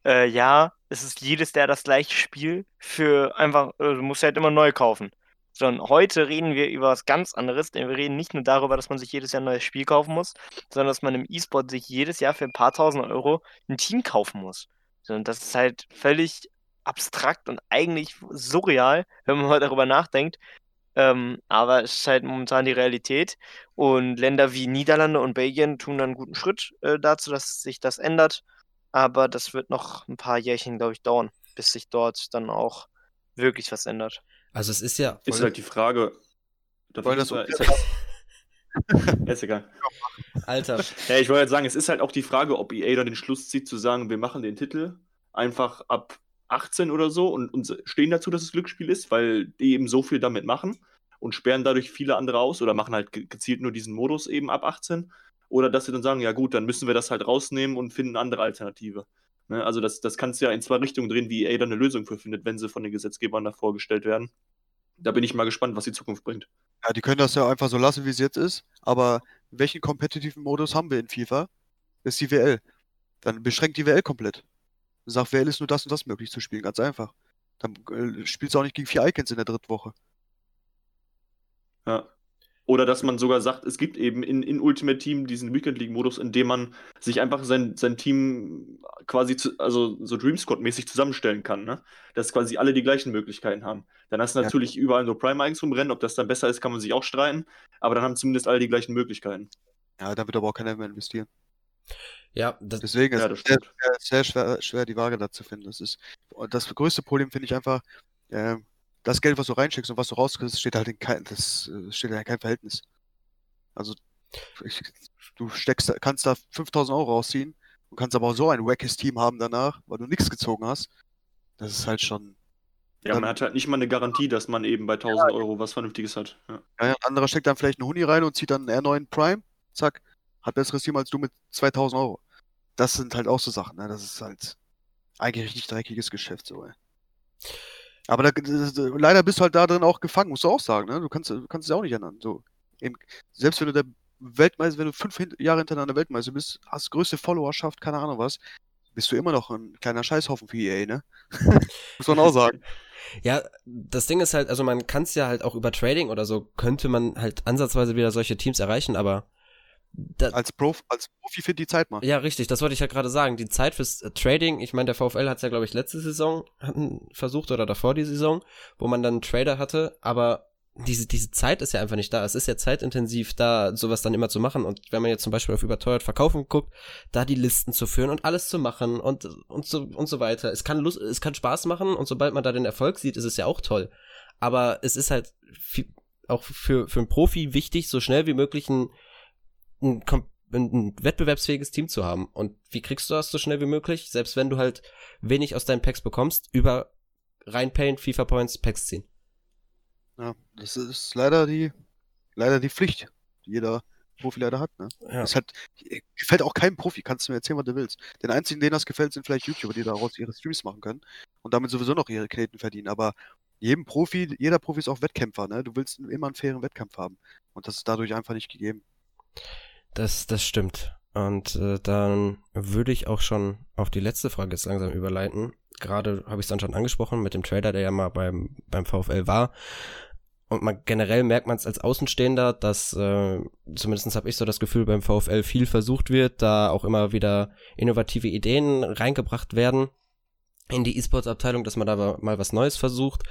äh, ja, es ist jedes Jahr das gleiche Spiel für einfach, äh, du musst halt immer neu kaufen. Sondern heute reden wir über was ganz anderes, denn wir reden nicht nur darüber, dass man sich jedes Jahr ein neues Spiel kaufen muss, sondern dass man im E-Sport sich jedes Jahr für ein paar tausend Euro ein Team kaufen muss. Und das ist halt völlig abstrakt und eigentlich surreal, wenn man mal darüber nachdenkt. Ähm, aber es ist halt momentan die Realität. Und Länder wie Niederlande und Belgien tun dann einen guten Schritt äh, dazu, dass sich das ändert. Aber das wird noch ein paar Jährchen, glaube ich, dauern, bis sich dort dann auch wirklich was ändert. Also es ist ja. Ist halt die Frage. Das ist, halt, ist egal. Alter. Ja, ich wollte jetzt sagen, es ist halt auch die Frage, ob EA da den Schluss zieht, zu sagen, wir machen den Titel einfach ab 18 oder so und, und stehen dazu, dass es Glücksspiel ist, weil die eben so viel damit machen und sperren dadurch viele andere aus oder machen halt gezielt nur diesen Modus eben ab 18. Oder dass sie dann sagen, ja gut, dann müssen wir das halt rausnehmen und finden andere Alternative. Ne? Also das, das kannst du ja in zwei Richtungen drehen, wie EA da eine Lösung für findet, wenn sie von den Gesetzgebern da vorgestellt werden. Da bin ich mal gespannt, was die Zukunft bringt. Ja, die können das ja einfach so lassen, wie es jetzt ist. Aber welchen kompetitiven Modus haben wir in FIFA? Das ist die WL. Dann beschränkt die WL komplett. Sagt, WL ist nur das und das möglich zu spielen, ganz einfach. Dann äh, spielst du auch nicht gegen vier Icons in der dritten Woche. Ja. Oder dass man sogar sagt, es gibt eben in, in Ultimate Team diesen Weekend League-Modus, in dem man sich einfach sein, sein Team quasi, zu, also so Dream Squad-mäßig zusammenstellen kann, ne? Dass quasi alle die gleichen Möglichkeiten haben. Dann hast du ja. natürlich überall nur Prime-Icons rumrennen, ob das dann besser ist, kann man sich auch streiten, aber dann haben zumindest alle die gleichen Möglichkeiten. Ja, da wird aber auch keiner mehr investieren. Ja, das, deswegen ja, ist es sehr, sehr, schwer, schwer, die Waage da zu finden. Das ist das größte Problem, finde ich einfach, äh, das Geld, was du reinschickst und was du rauskriegst, steht halt in kein, das äh, steht in keinem Verhältnis. Also ich, du steckst, kannst da 5000 Euro rausziehen und kannst aber auch so ein wackes Team haben danach, weil du nichts gezogen hast. Das ist halt schon. Ja, dann, man hat halt nicht mal eine Garantie, dass man eben bei 1000 ja, Euro was Vernünftiges hat. Ja. ja, ein anderer steckt dann vielleicht einen Huni rein und zieht dann einen R9 Prime, zack, hat besseres Team als du mit 2000 Euro. Das sind halt auch so Sachen, ne? Das ist halt eigentlich richtig dreckiges Geschäft, so, ey. Aber da, leider bist du halt da drin auch gefangen, musst du auch sagen, ne? Du kannst, du kannst es auch nicht ändern. So, eben, selbst wenn du der Weltmeister, wenn du fünf Jahre hintereinander Weltmeister bist, hast größte Followerschaft, keine Ahnung was, bist du immer noch ein kleiner Scheißhaufen für EA, ne? Muss man auch sagen. Ja, das Ding ist halt, also man kann es ja halt auch über Trading oder so, könnte man halt ansatzweise wieder solche Teams erreichen, aber da, als, Prof, als Profi für die Zeit machen. Ja, richtig, das wollte ich ja gerade sagen. Die Zeit fürs äh, Trading, ich meine, der VfL hat es ja, glaube ich, letzte Saison versucht oder davor die Saison, wo man dann einen Trader hatte, aber diese, diese Zeit ist ja einfach nicht da. Es ist ja zeitintensiv, da sowas dann immer zu machen. Und wenn man jetzt zum Beispiel auf überteuert verkaufen guckt, da die Listen zu führen und alles zu machen und, und so, und so weiter. Es kann Lust, es kann Spaß machen und sobald man da den Erfolg sieht, ist es ja auch toll. Aber es ist halt viel, auch für, für einen Profi wichtig, so schnell wie möglich ein ein, ein wettbewerbsfähiges Team zu haben. Und wie kriegst du das so schnell wie möglich? Selbst wenn du halt wenig aus deinen Packs bekommst, über rein Paint, FIFA Points, Packs ziehen. Ja, das ist leider die, leider die Pflicht, die jeder Profi leider hat. Ne? Ja. Das hat, gefällt auch keinem Profi, kannst du mir erzählen, was du willst. Den einzigen, denen das gefällt, sind vielleicht YouTuber, die daraus ihre Streams machen können und damit sowieso noch ihre Kneten verdienen. Aber jedem Profi, jeder Profi ist auch Wettkämpfer, ne? Du willst immer einen fairen Wettkampf haben. Und das ist dadurch einfach nicht gegeben. Das, das stimmt. Und äh, dann würde ich auch schon auf die letzte Frage jetzt langsam überleiten. Gerade habe ich es dann schon angesprochen mit dem Trader, der ja mal beim, beim VfL war. Und man, generell merkt man es als Außenstehender, dass äh, zumindest habe ich so das Gefühl, beim VfL viel versucht wird, da auch immer wieder innovative Ideen reingebracht werden in die E-Sports-Abteilung, dass man da mal was Neues versucht.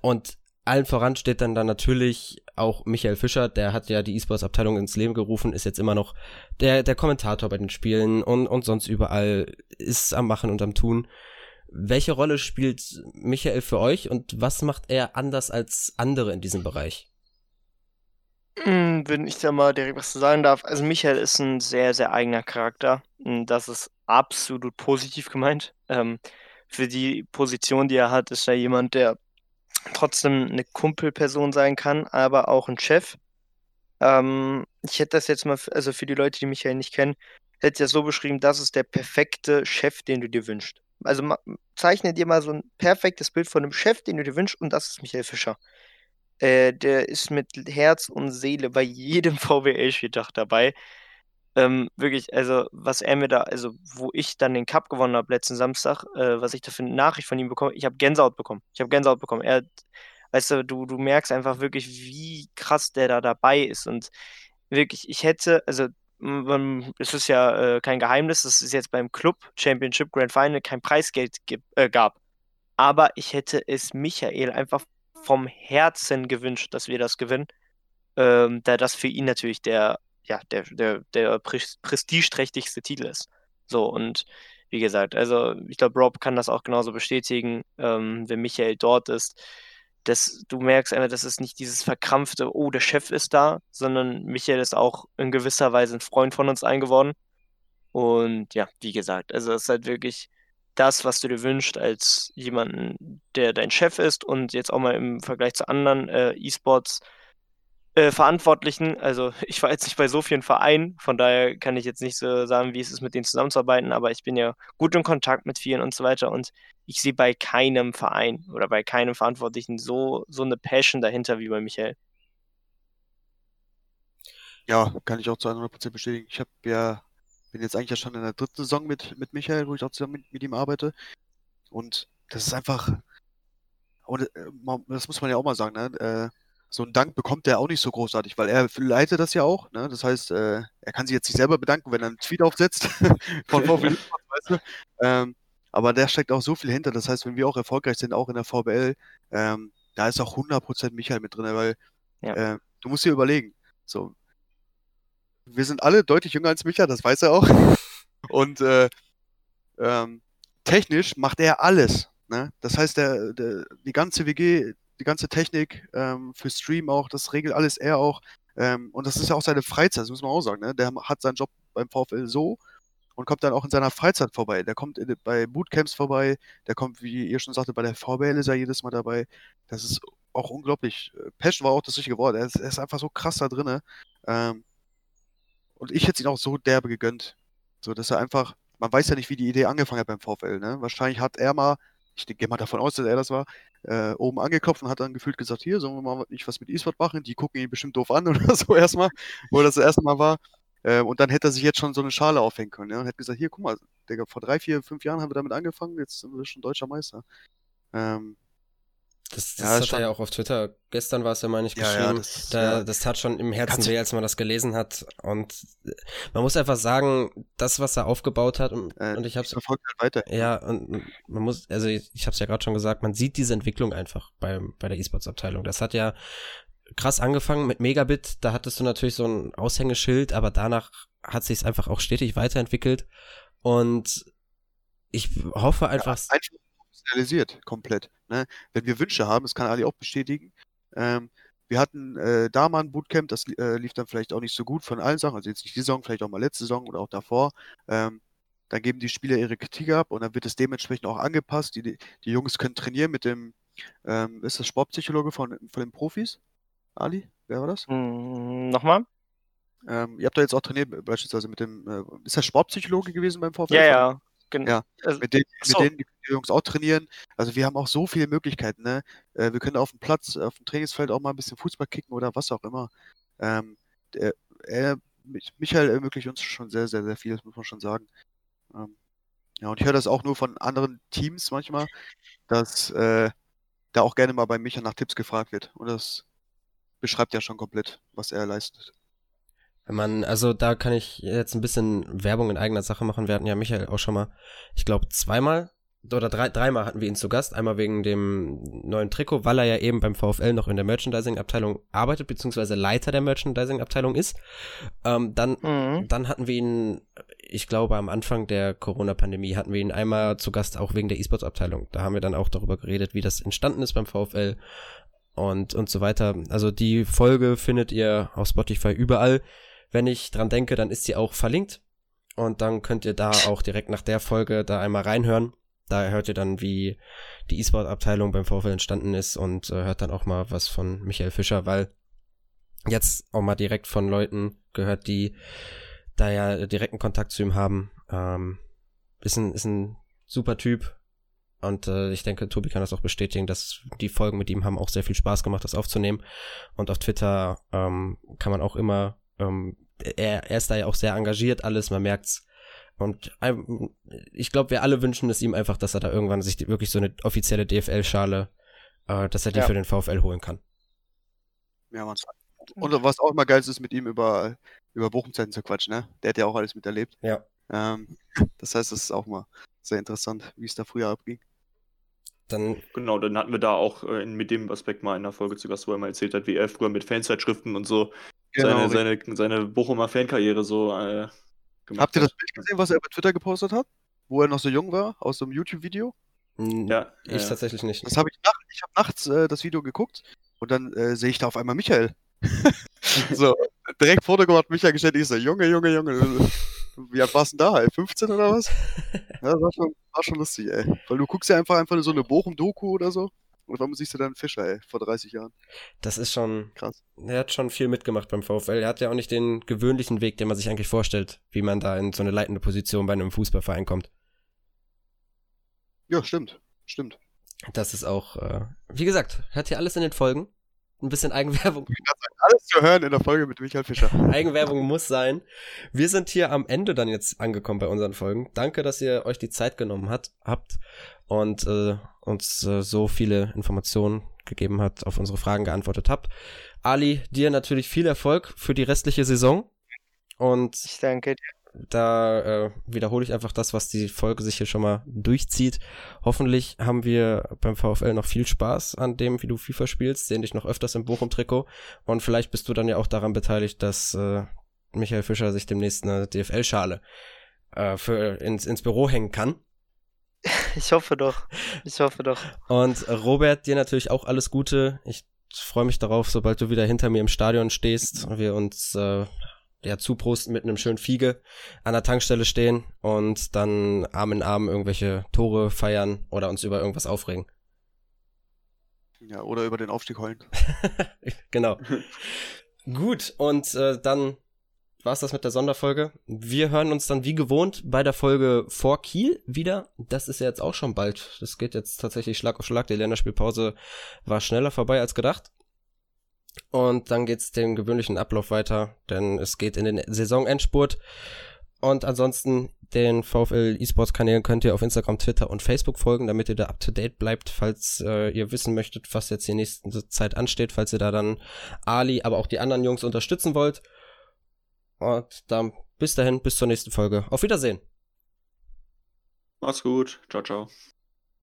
Und allen voran steht dann da natürlich auch Michael Fischer, der hat ja die E-Sports-Abteilung ins Leben gerufen, ist jetzt immer noch der, der Kommentator bei den Spielen und, und sonst überall ist am Machen und am Tun. Welche Rolle spielt Michael für euch und was macht er anders als andere in diesem Bereich? Hm, wenn ich da mal direkt was zu sagen darf. Also Michael ist ein sehr, sehr eigener Charakter. Das ist absolut positiv gemeint. Ähm, für die Position, die er hat, ist er jemand, der trotzdem eine Kumpelperson sein kann, aber auch ein Chef. Ähm, ich hätte das jetzt mal, also für die Leute, die Michael nicht kennen, hätte ich das so beschrieben, das ist der perfekte Chef, den du dir wünschst. Also zeichne dir mal so ein perfektes Bild von einem Chef, den du dir wünschst, und das ist Michael Fischer. äh, der ist mit Herz und Seele bei jedem VWL-Spieltag dabei. Ähm, wirklich, also was er mir da, also wo ich dann den Cup gewonnen habe letzten Samstag, äh, was ich da für eine Nachricht von ihm bekomme, ich habe Gänsehaut bekommen. Ich habe Gänsehaut bekommen. Er, weißt du, du, du merkst einfach wirklich, wie krass der da dabei ist und wirklich, ich hätte, also es ist ja äh, kein Geheimnis, dass es jetzt beim Club Championship Grand Final kein Preisgeld äh, gab. Aber ich hätte es Michael einfach vom Herzen gewünscht, dass wir das gewinnen. Ähm, da das für ihn natürlich der, ja, der, der, der prestigeträchtigste Titel ist. So, und wie gesagt, also ich glaube, Rob kann das auch genauso bestätigen, ähm, wenn Michael dort ist. Dass du merkst einfach, dass es nicht dieses verkrampfte, oh, der Chef ist da, sondern Michael ist auch in gewisser Weise ein Freund von uns eingeworden. Und ja, wie gesagt, also es ist halt wirklich das, was du dir wünschst als jemanden, der dein Chef ist und jetzt auch mal im Vergleich zu anderen äh, E-Sports äh, Verantwortlichen. Also ich war jetzt nicht bei so vielen Vereinen, von daher kann ich jetzt nicht so sagen, wie es ist, mit denen zusammenzuarbeiten, aber ich bin ja gut in Kontakt mit vielen und so weiter und ich sehe bei keinem Verein oder bei keinem Verantwortlichen so, so eine Passion dahinter wie bei Michael. Ja, kann ich auch zu 100% bestätigen. Ich habe ja bin jetzt eigentlich ja schon in der dritten Saison mit, mit Michael, wo ich auch zusammen mit, mit ihm arbeite. Und das ist einfach, und äh, das muss man ja auch mal sagen, ne? Äh, so einen Dank bekommt er auch nicht so großartig, weil er leitet das ja auch. Ne? Das heißt, äh, er kann sich jetzt nicht selber bedanken, wenn er einen Tweet aufsetzt von VfL, weißt du? Ähm, aber der steckt auch so viel hinter. Das heißt, wenn wir auch erfolgreich sind, auch in der VBL, ähm, da ist auch 100% Michael mit drin, weil ja. äh, du musst dir überlegen, so, wir sind alle deutlich jünger als Micha, das weiß er auch. Und äh, ähm, technisch macht er alles. Ne? Das heißt, der, der, die ganze WG, die ganze Technik ähm, für Stream auch, das regelt alles er auch. Ähm, und das ist ja auch seine Freizeit, das muss man auch sagen. Ne? Der hat seinen Job beim VfL so und kommt dann auch in seiner Freizeit vorbei. Der kommt in, bei Bootcamps vorbei, der kommt, wie ihr schon sagte, bei der VBL ist er jedes Mal dabei. Das ist auch unglaublich. Passion war auch das richtige Wort. Er ist, er ist einfach so krass da drin. Ähm, und ich hätte es ihm auch so derbe gegönnt. So, dass er einfach, man weiß ja nicht, wie die Idee angefangen hat beim VfL, ne? Wahrscheinlich hat er mal, ich gehe mal davon aus, dass er das war, äh, oben angeklopft und hat dann gefühlt gesagt, hier, sollen wir mal nicht was mit E-Sport machen? Die gucken ihn bestimmt doof an oder so erstmal, wo das erste Mal war. Äh, und dann hätte er sich jetzt schon so eine Schale aufhängen können, ja? Und hätte gesagt, hier, guck mal, Digga, vor drei, vier, fünf Jahren haben wir damit angefangen, jetzt sind wir schon deutscher Meister. Ähm, das, das ja, hat er ja auch auf Twitter, gestern war es ja, meine ich, geschrieben. Ja, ja, das, da, das tat schon im Herzen weh, als man das gelesen hat. Und man muss einfach sagen, das, was er aufgebaut hat, und, äh, und ich hab's. Halt weiter. Ja, und man muss, also ich, ich hab's ja gerade schon gesagt, man sieht diese Entwicklung einfach bei, bei der E-Sports-Abteilung. Das hat ja krass angefangen mit Megabit, da hattest du natürlich so ein Aushängeschild, aber danach hat sich einfach auch stetig weiterentwickelt. Und ich hoffe einfach. Ja, einfach professionalisiert, komplett. Ne? Wenn wir Wünsche haben, das kann Ali auch bestätigen. Ähm, wir hatten äh, da mal ein Bootcamp, das äh, lief dann vielleicht auch nicht so gut von allen Sachen, also jetzt nicht die Saison, vielleicht auch mal letzte Saison oder auch davor. Ähm, dann geben die Spieler ihre Kritik ab und dann wird es dementsprechend auch angepasst. Die, die Jungs können trainieren mit dem, ähm, ist das Sportpsychologe von, von den Profis? Ali, wer war das? Mm, nochmal? Ähm, ihr habt da jetzt auch trainiert, beispielsweise mit dem, äh, ist das Sportpsychologe gewesen beim VfL? Ja, ja, Genau. Ja, also, mit, denen, so. mit denen die Jungs auch trainieren. Also wir haben auch so viele Möglichkeiten. Ne? Äh, wir können auf dem Platz, auf dem Trainingsfeld auch mal ein bisschen Fußball kicken oder was auch immer. Ähm, der, er, Michael ermöglicht uns schon sehr, sehr, sehr viel, das muss man schon sagen. Ähm, ja, und ich höre das auch nur von anderen Teams manchmal, dass äh, da auch gerne mal bei Michael nach Tipps gefragt wird. Und das beschreibt ja schon komplett, was er leistet. Wenn man, also da kann ich jetzt ein bisschen Werbung in eigener Sache machen. Wir hatten ja Michael auch schon mal, ich glaube, zweimal oder drei, dreimal hatten wir ihn zu Gast. Einmal wegen dem neuen Trikot, weil er ja eben beim VfL noch in der Merchandising-Abteilung arbeitet, beziehungsweise Leiter der Merchandising-Abteilung ist. Ähm, dann, mhm. dann hatten wir ihn, ich glaube, am Anfang der Corona-Pandemie hatten wir ihn einmal zu Gast, auch wegen der E-Sports-Abteilung. Da haben wir dann auch darüber geredet, wie das entstanden ist beim VfL und, und so weiter. Also die Folge findet ihr auf Spotify überall. Wenn ich dran denke, dann ist sie auch verlinkt. Und dann könnt ihr da auch direkt nach der Folge da einmal reinhören. Da hört ihr dann, wie die E-Sport-Abteilung beim VfL entstanden ist und äh, hört dann auch mal was von Michael Fischer, weil jetzt auch mal direkt von Leuten gehört, die da ja direkten Kontakt zu ihm haben. Ähm, ist ein, ist ein super Typ. Und äh, ich denke, Tobi kann das auch bestätigen, dass die Folgen mit ihm haben auch sehr viel Spaß gemacht, das aufzunehmen. Und auf Twitter ähm, kann man auch immer, ähm, er, er ist da ja auch sehr engagiert, alles, man merkt's. Und ich glaube, wir alle wünschen es ihm einfach, dass er da irgendwann sich wirklich so eine offizielle DFL-Schale, äh, dass er die Ja. für den VfL holen kann. Ja, Mann. Und was auch immer geil ist, ist mit ihm über, über Bochum-Zeiten zu quatschen, ne? Der hat ja auch alles miterlebt. Ja. Ähm, das heißt, das ist auch mal sehr interessant, wie es da früher abging. Dann, Genau, dann hatten wir da auch äh, mit dem Aspekt mal in der Folge zu Gast, wo er mal erzählt hat, wie er früher mit Fanzeitschriften und so seine, seine, seine Bochumer Fankarriere so äh, gemacht Habt ihr das. Bild gesehen, was er bei Twitter gepostet hat? Wo er noch so jung war, aus so einem YouTube-Video? mh, Ja, ich ja. tatsächlich nicht. Das habe ich nach, ich habe nachts äh, das Video geguckt und dann äh, sehe ich da auf einmal Michael. so, direkt Foto gemacht, Michael gestellt, ich so, Junge, Junge, Junge. Wie alt warst du denn da? ey? 15 oder was? Ja, das war schon, war schon lustig, ey. Weil du guckst ja einfach einfach so eine Bochum-Doku oder so und einmal siehst du dann Fischer, ey, vor 30 Jahren. Das ist schon, Krass. er hat schon viel mitgemacht beim VfL. Er hat ja auch nicht den gewöhnlichen Weg, den man sich eigentlich vorstellt, wie man da in so eine leitende Position bei einem Fußballverein kommt. Ja, stimmt. Stimmt. Das ist auch, äh, wie gesagt, hört hier alles in den Folgen. Ein bisschen Eigenwerbung. Alles zu hören in der Folge mit Michael Fischer. Eigenwerbung muss sein. Wir sind hier am Ende dann jetzt angekommen bei unseren Folgen. Danke, dass ihr euch die Zeit genommen hat, habt und äh, uns äh, so viele Informationen gegeben habt, auf unsere Fragen geantwortet habt. Ali, dir natürlich viel Erfolg für die restliche Saison. Und Ich danke dir. da äh, wiederhole ich einfach das, was die Folge sich hier schon mal durchzieht. Hoffentlich haben wir beim VfL noch viel Spaß an dem, wie du FIFA spielst, sehen dich noch öfters im Bochum-Trikot und vielleicht bist du dann ja auch daran beteiligt, dass äh, Michael Fischer sich demnächst eine DFL-Schale äh, für ins, ins Büro hängen kann. Ich hoffe doch. Ich hoffe doch. Und äh, Robert, dir natürlich auch alles Gute. Ich freue mich darauf, sobald du wieder hinter mir im Stadion stehst und wir uns äh, ja zuprosten mit einem schönen Fiege an der Tankstelle stehen und dann Arm in Arm irgendwelche Tore feiern oder uns über irgendwas aufregen. Ja, oder über den Aufstieg heulen. genau. Gut, und äh, dann war's das mit der Sonderfolge. Wir hören uns dann wie gewohnt bei der Folge vor Kiel wieder. Das ist ja jetzt auch schon bald. Das geht jetzt tatsächlich Schlag auf Schlag. Die Länderspielpause war schneller vorbei als gedacht. Und dann geht's den gewöhnlichen Ablauf weiter, denn es geht in den Saisonendspurt. Und ansonsten den VfL E-Sports Kanälen könnt ihr auf Instagram, Twitter und Facebook folgen, damit ihr da up to date bleibt, falls äh, ihr wissen möchtet, was jetzt die nächste Zeit ansteht, falls ihr da dann Ali, aber auch die anderen Jungs unterstützen wollt. Und dann bis dahin, bis zur nächsten Folge. Auf Wiedersehen. Macht's gut. Ciao, ciao.